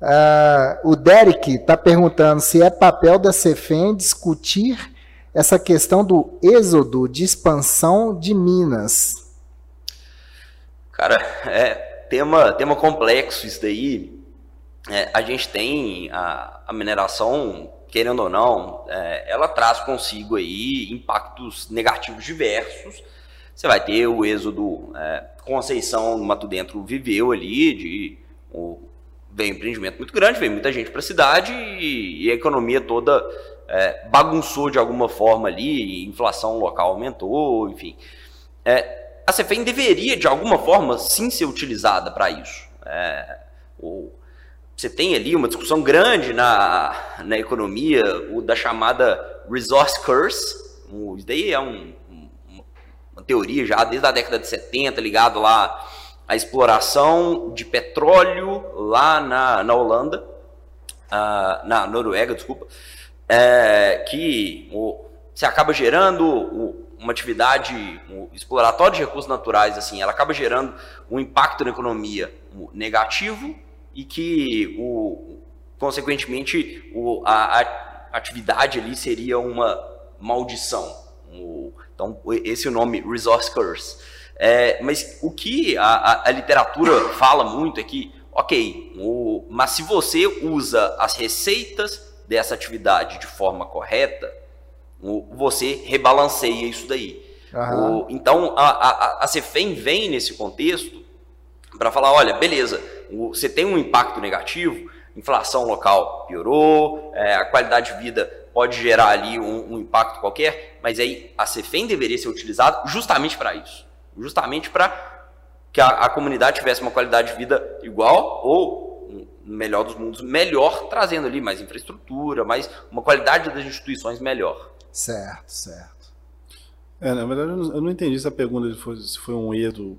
Uh, o Derek tá perguntando se é papel da CEFEM discutir essa questão do êxodo de expansão de Minas. Cara, é tema, tema complexo isso daí. É, a gente tem a, a, mineração, querendo ou não, é, ela traz consigo aí impactos negativos diversos. Você vai ter o êxodo, é, Conceição, Mato Dentro viveu ali, de, o, veio empreendimento muito grande, veio muita gente para a cidade e, e, a economia toda é, bagunçou de alguma forma ali, inflação local aumentou, enfim. É, a CEFEM deveria, de alguma forma, sim ser utilizada para isso. É, você tem ali uma discussão grande na, na economia, o da chamada resource curse. Isso daí é um, uma teoria já desde a década de 70, ligado lá à exploração de petróleo lá na, na Holanda, uh, na Noruega, desculpa, é, que o, você acaba gerando o, uma atividade um exploratória de recursos naturais, assim, ela acaba gerando um impacto na economia negativo e que, o, consequentemente, o, a, a atividade ali seria uma maldição. O, então, esse é o nome Resource Curse. É, mas o que a, a, a, literatura fala muito é que, ok, o, mas se você usa as receitas dessa atividade de forma correta, você rebalanceia isso daí. Uhum. então, a, a, a CEFEM vem nesse contexto para falar, olha, beleza, você tem um impacto negativo, inflação local piorou, é, a qualidade de vida pode gerar ali um, um, impacto qualquer, mas aí a CEFEM deveria ser utilizada justamente para isso, justamente para que a, a comunidade tivesse uma qualidade de vida igual ou melhor dos mundos, melhor, trazendo ali mais infraestrutura, mais uma qualidade das instituições melhor. Certo, certo. É, na verdade, eu não entendi essa pergunta se foi, se foi um erro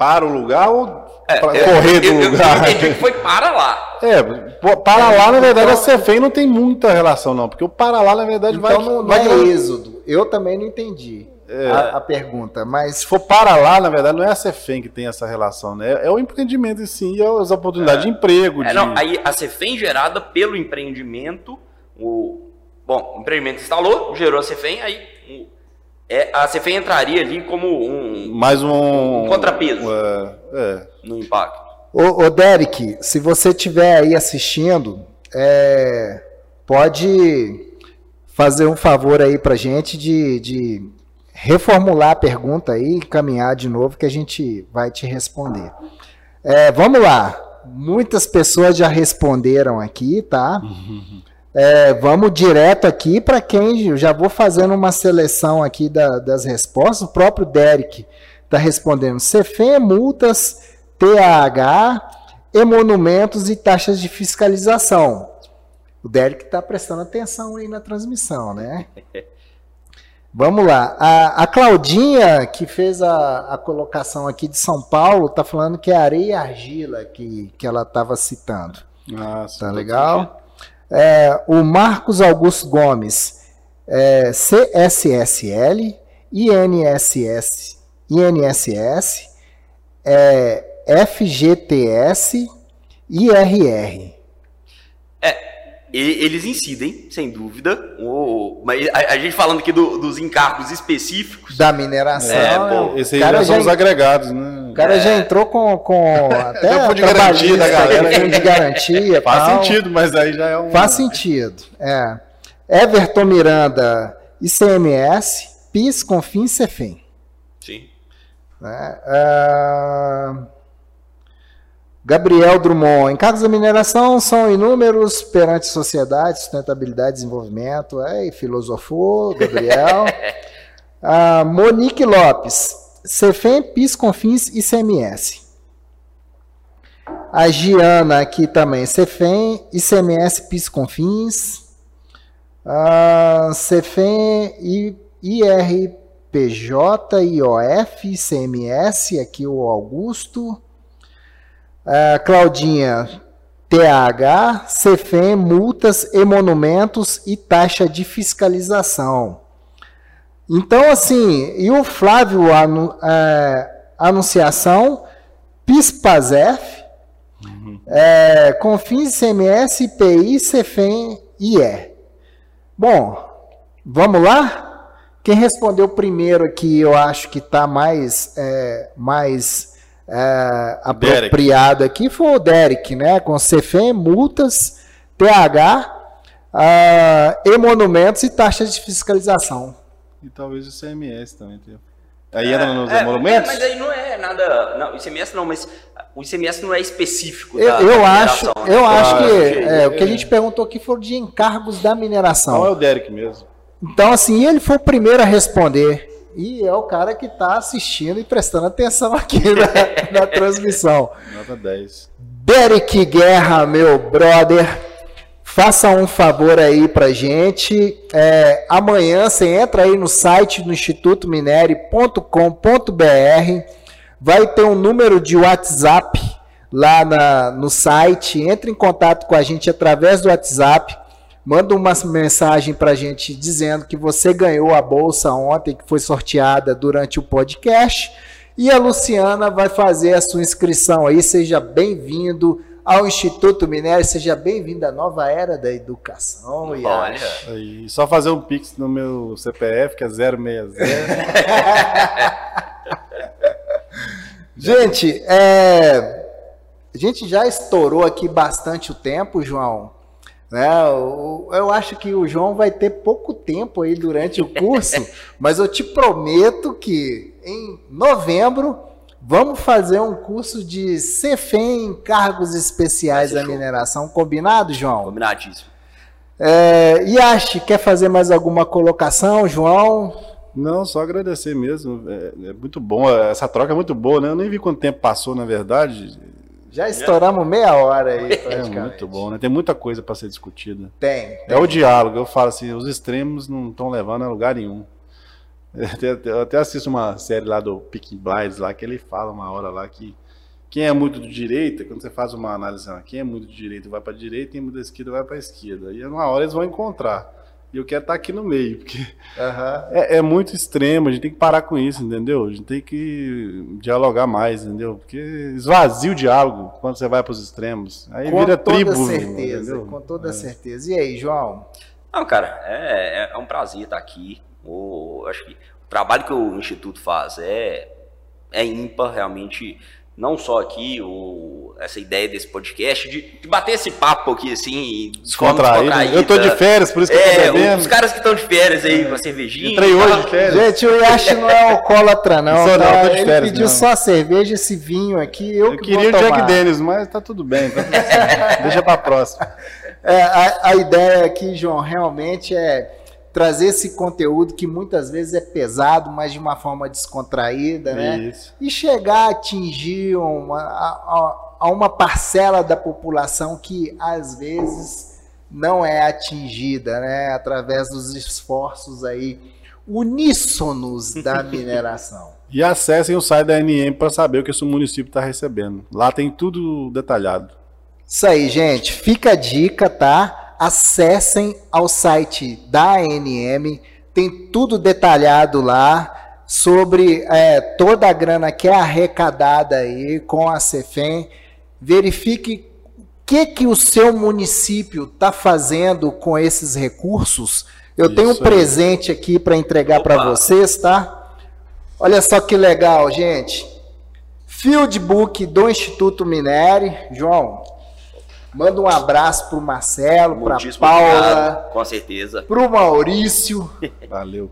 para o lugar ou é, para correr do eu, lugar? Eu entendi que foi para lá. É, para lá, na verdade, então, a CFEM não tem muita relação, não, porque o para lá, na verdade, então vai. Não, vai não é êxodo. Eu também não entendi. É, a, a, pergunta, mas se for para lá, na verdade, não é a Cefem que tem essa relação, né? É o empreendimento em si, e as oportunidades é. de emprego. É, de... Não, aí a Cefem gerada pelo empreendimento, o bom, o empreendimento instalou, gerou a Cefem, aí o, é, a Cefem entraria ali como um mais um, um contrapeso é, é. no impacto. Ô, ô Derek, se você estiver aí assistindo, é, pode fazer um favor aí pra gente de, de reformular a pergunta aí, caminhar de novo, que a gente vai te responder. É, vamos lá. Muitas pessoas já responderam aqui, tá? É, vamos direto aqui para quem já vou fazendo uma seleção aqui da, das respostas. O próprio Derek está respondendo: CFE, multas, TAH, emolumentos e taxas de fiscalização. O Derek está prestando atenção aí na transmissão, né? Vamos lá. A, a, Claudinha, que fez a, a colocação aqui de São Paulo, está falando que é areia e argila que, que ela estava citando. Nossa, tá legal? É, o Marcos Augusto Gomes, é, CSSL, INSS, INSS, é, FGTS, IRR. É, eles incidem, sem dúvida. O, mas a, a, gente falando aqui do, dos encargos específicos. Da mineração. É, pô, esse aí já são os agregados, né? O cara é. já entrou com, com até fundo de garantia da galera. Fundo de garantia. Faz tal. sentido, mas aí já é um. Faz sentido. É. Everton Miranda, ICMS, PIS, Confins, CEFIM. Sim. É, uh... Gabriel Drummond, encargos da mineração são inúmeros perante sociedade, sustentabilidade, desenvolvimento. É, filosofou, Gabriel. ah, Monique Lopes, CFEM, PIS, CONFINS e CMS. A Giana aqui também, CFEM, ICMS, PIS, CONFINS. Ah, CFEM e IRPJ, IOF, ICMS, aqui o Augusto. Uh, Claudinha, TH, CFEM, multas, emolumentos e taxa de fiscalização. Então, assim, e o Flávio anu, é, Anunciação, PISPAZEF, uhum. é, Confins, CMS, IPI, CFEM e IE. Bom, vamos lá? Quem respondeu primeiro aqui, eu acho que está mais, é, mais é, apropriado aqui, foi o Derek, né? Com CFEM, multas, TH, uh, emolumentos e taxas de fiscalização. E talvez o CMS também tenha. Aí entra nos é, emolumentos? Mas aí não é nada. Não, ICMS não, mas o ICMS não é específico. Eu, da, eu da acho, né? eu acho que é, o que a gente perguntou aqui foi de encargos da mineração. Não é o Derek mesmo. Então, assim, ele foi o primeiro a responder. E é o cara que está assistindo e prestando atenção aqui na, na transmissão. Nota 10. Derek Guerra, meu brother. Faça um favor aí pra gente. É, amanhã você entra aí no site do Instituto Minério.com.br. Vai ter um número de WhatsApp lá na, no site. Entre em contato com a gente através do WhatsApp. Manda uma mensagem pra gente dizendo que você ganhou a bolsa ontem, que foi sorteada durante o podcast. E a Luciana vai fazer a sua inscrição aí. Seja bem-vindo ao Instituto Minério. Seja bem-vindo à nova era da educação. E Olha, aí, só fazer um pix no meu CPF, que é 060. gente, é, a gente já estourou aqui bastante o tempo, João. Né? Eu acho que o João vai ter pouco tempo aí durante o curso, mas eu te prometo que em novembro Vamos fazer um curso de CFEM, cargos especiais da mineração. Combinado, João? Combinadíssimo. É, Yashi, quer fazer mais alguma colocação, João? Não, só agradecer mesmo. É, é, muito bom, essa troca é muito boa, né? Eu nem vi quanto tempo passou, na verdade. Já estouramos meia hora aí, É muito bom, né? Tem muita coisa para ser discutida. Tem, tem. É o diálogo, eu falo assim, os extremos não estão levando a lugar nenhum. Eu até assisto uma série lá do Peaky Blinders lá que ele fala uma hora lá que quem é muito de direita, quando você faz uma análise, quem é muito de direita vai para a direita, quem é muito da esquerda vai para a esquerda. E uma hora eles vão encontrar. E eu quero estar aqui no meio, porque uhum. é, é, muito extremo, a gente tem que parar com isso, entendeu? A gente tem que dialogar mais, entendeu? Porque esvazia o diálogo quando você vai para os extremos. Aí com vira toda tribo. certeza, entendeu? com toda é. certeza. E aí, João? Não, cara, é, é um prazer estar aqui. O, acho que o trabalho que o Instituto faz é, é ímpar, realmente, não só aqui, o, essa ideia desse podcast, de, de bater esse papo aqui, assim, descontraído. Eu tô de férias, por isso que é, eu tô é, Os caras que estão de férias aí, com a cervejinha. Entrei hoje de férias. Gente, o Yashi não é alcoólatra, não. Sou, tá? não, tô de férias, Ele pediu não. só a cerveja, esse vinho aqui. Eu, eu que queria o Jack Dennis, mas tá tudo bem. Tá tudo Deixa pra próxima. É, a, a ideia aqui, João, realmente é trazer esse conteúdo que muitas vezes é pesado, mas de uma forma descontraída, né? Isso. E chegar a atingir uma, a, a uma parcela da população que às vezes não é atingida, né? Através dos esforços aí uníssonos da mineração. e acessem o site da ANM para saber o que esse município está recebendo. Lá tem tudo detalhado. Isso aí, gente. Fica a dica, tá? Acessem ao site da ANM, tem tudo detalhado lá sobre é, toda a grana que é arrecadada aí com a Cefem. Verifique o que, que o seu município está fazendo com esses recursos. Eu Isso tenho um presente aqui para entregar para vocês, tá? Olha só que legal, gente. Fieldbook do Instituto Minério. João, Manda um abraço pro Marcelo, para Paula, obrigado, com certeza. Pro Maurício. Valeu.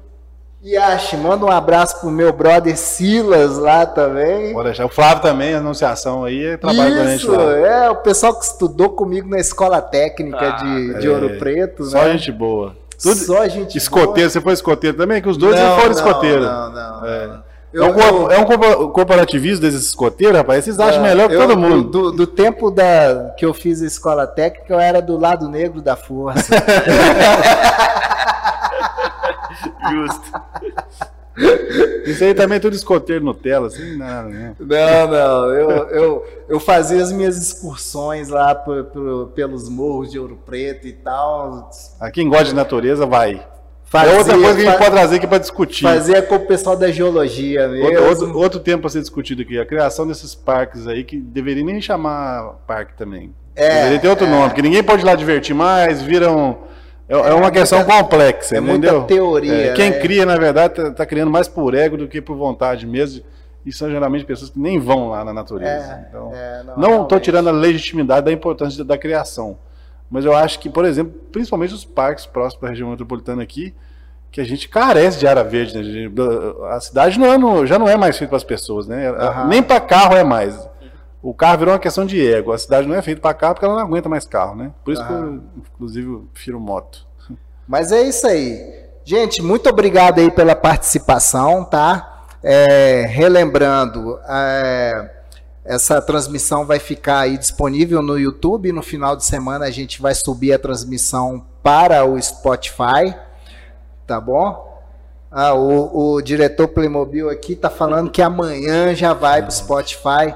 E acho, manda um abraço pro meu brother Silas lá também. Pode deixar. O Flávio também, anunciação aí, trabalha com a gente lá. é, o pessoal que estudou comigo na escola técnica ah, de, é. de Ouro Preto, Só né? gente boa. Tudo... Só gente escoteiro, boa. você foi escoteiro também? Que os dois não, foram escoteiro. Não, não, é. não. Eu, é, um, é um corporativismo desses escoteiros, rapaz. Vocês acham é, melhor que eu, todo mundo. Do, do, tempo da, que eu fiz a escola técnica, eu era do lado negro da força. Justo. Isso aí também é tudo escoteiro Nutella, assim, nada, né? Não, não. Eu, eu, eu fazia as minhas excursões lá por, por, pelos morros de Ouro Preto e tal. A quem gosta de natureza vai. Fazia, é outra coisa que a gente pode trazer aqui para discutir. Fazia com o pessoal da geologia mesmo. Outro, outro, outro tempo para ser discutido aqui, a criação desses parques aí, que deveria nem chamar parque também. É, deveria ter outro é. nome, porque ninguém pode ir lá divertir mais, viram. É, é uma questão muita, complexa, é entendeu? muita teoria. É, quem né? cria, na verdade, está tá criando mais por ego do que por vontade mesmo. E são geralmente pessoas que nem vão lá na natureza. É, então, é, não estou tirando a legitimidade da importância da criação. Mas eu acho que, por exemplo, principalmente os parques próximos da região metropolitana aqui, que a gente carece de área verde. Né? A cidade não é, já não é mais feita para as pessoas, né? Uhum. Nem para carro é mais. O carro virou uma questão de ego. A cidade não é feita para carro porque ela não aguenta mais carro, né? Por isso uhum. que eu, inclusive, prefiro moto. Mas é isso aí. Gente, muito obrigado aí pela participação, tá? É, relembrando, é, essa transmissão vai ficar aí disponível no YouTube. No final de semana a gente vai subir a transmissão para o Spotify, tá bom? Ah, o, o diretor Playmobil aqui tá falando que amanhã já vai para o Spotify.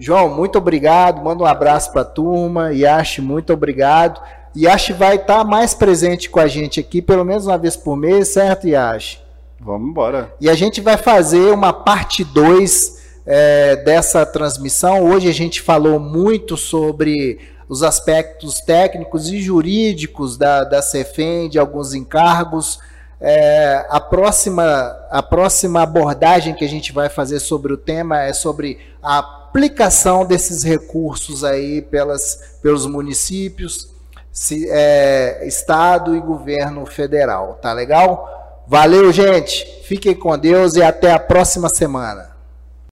João, muito obrigado. Manda um abraço para a turma. Yashi, muito obrigado. Yashi vai estar tá mais presente com a gente aqui, pelo menos uma vez por mês, certo, Yashi? Vamos embora. E a gente vai fazer uma parte 2 é, dessa transmissão. Hoje a gente falou muito sobre os aspectos técnicos e jurídicos da, da CEFEM, de alguns encargos. É, a, próxima, a próxima abordagem que a gente vai fazer sobre o tema é sobre a aplicação desses recursos aí pelas, pelos municípios, se, é, Estado e governo federal. Tá legal? Valeu, gente. Fiquem com Deus e até a próxima semana.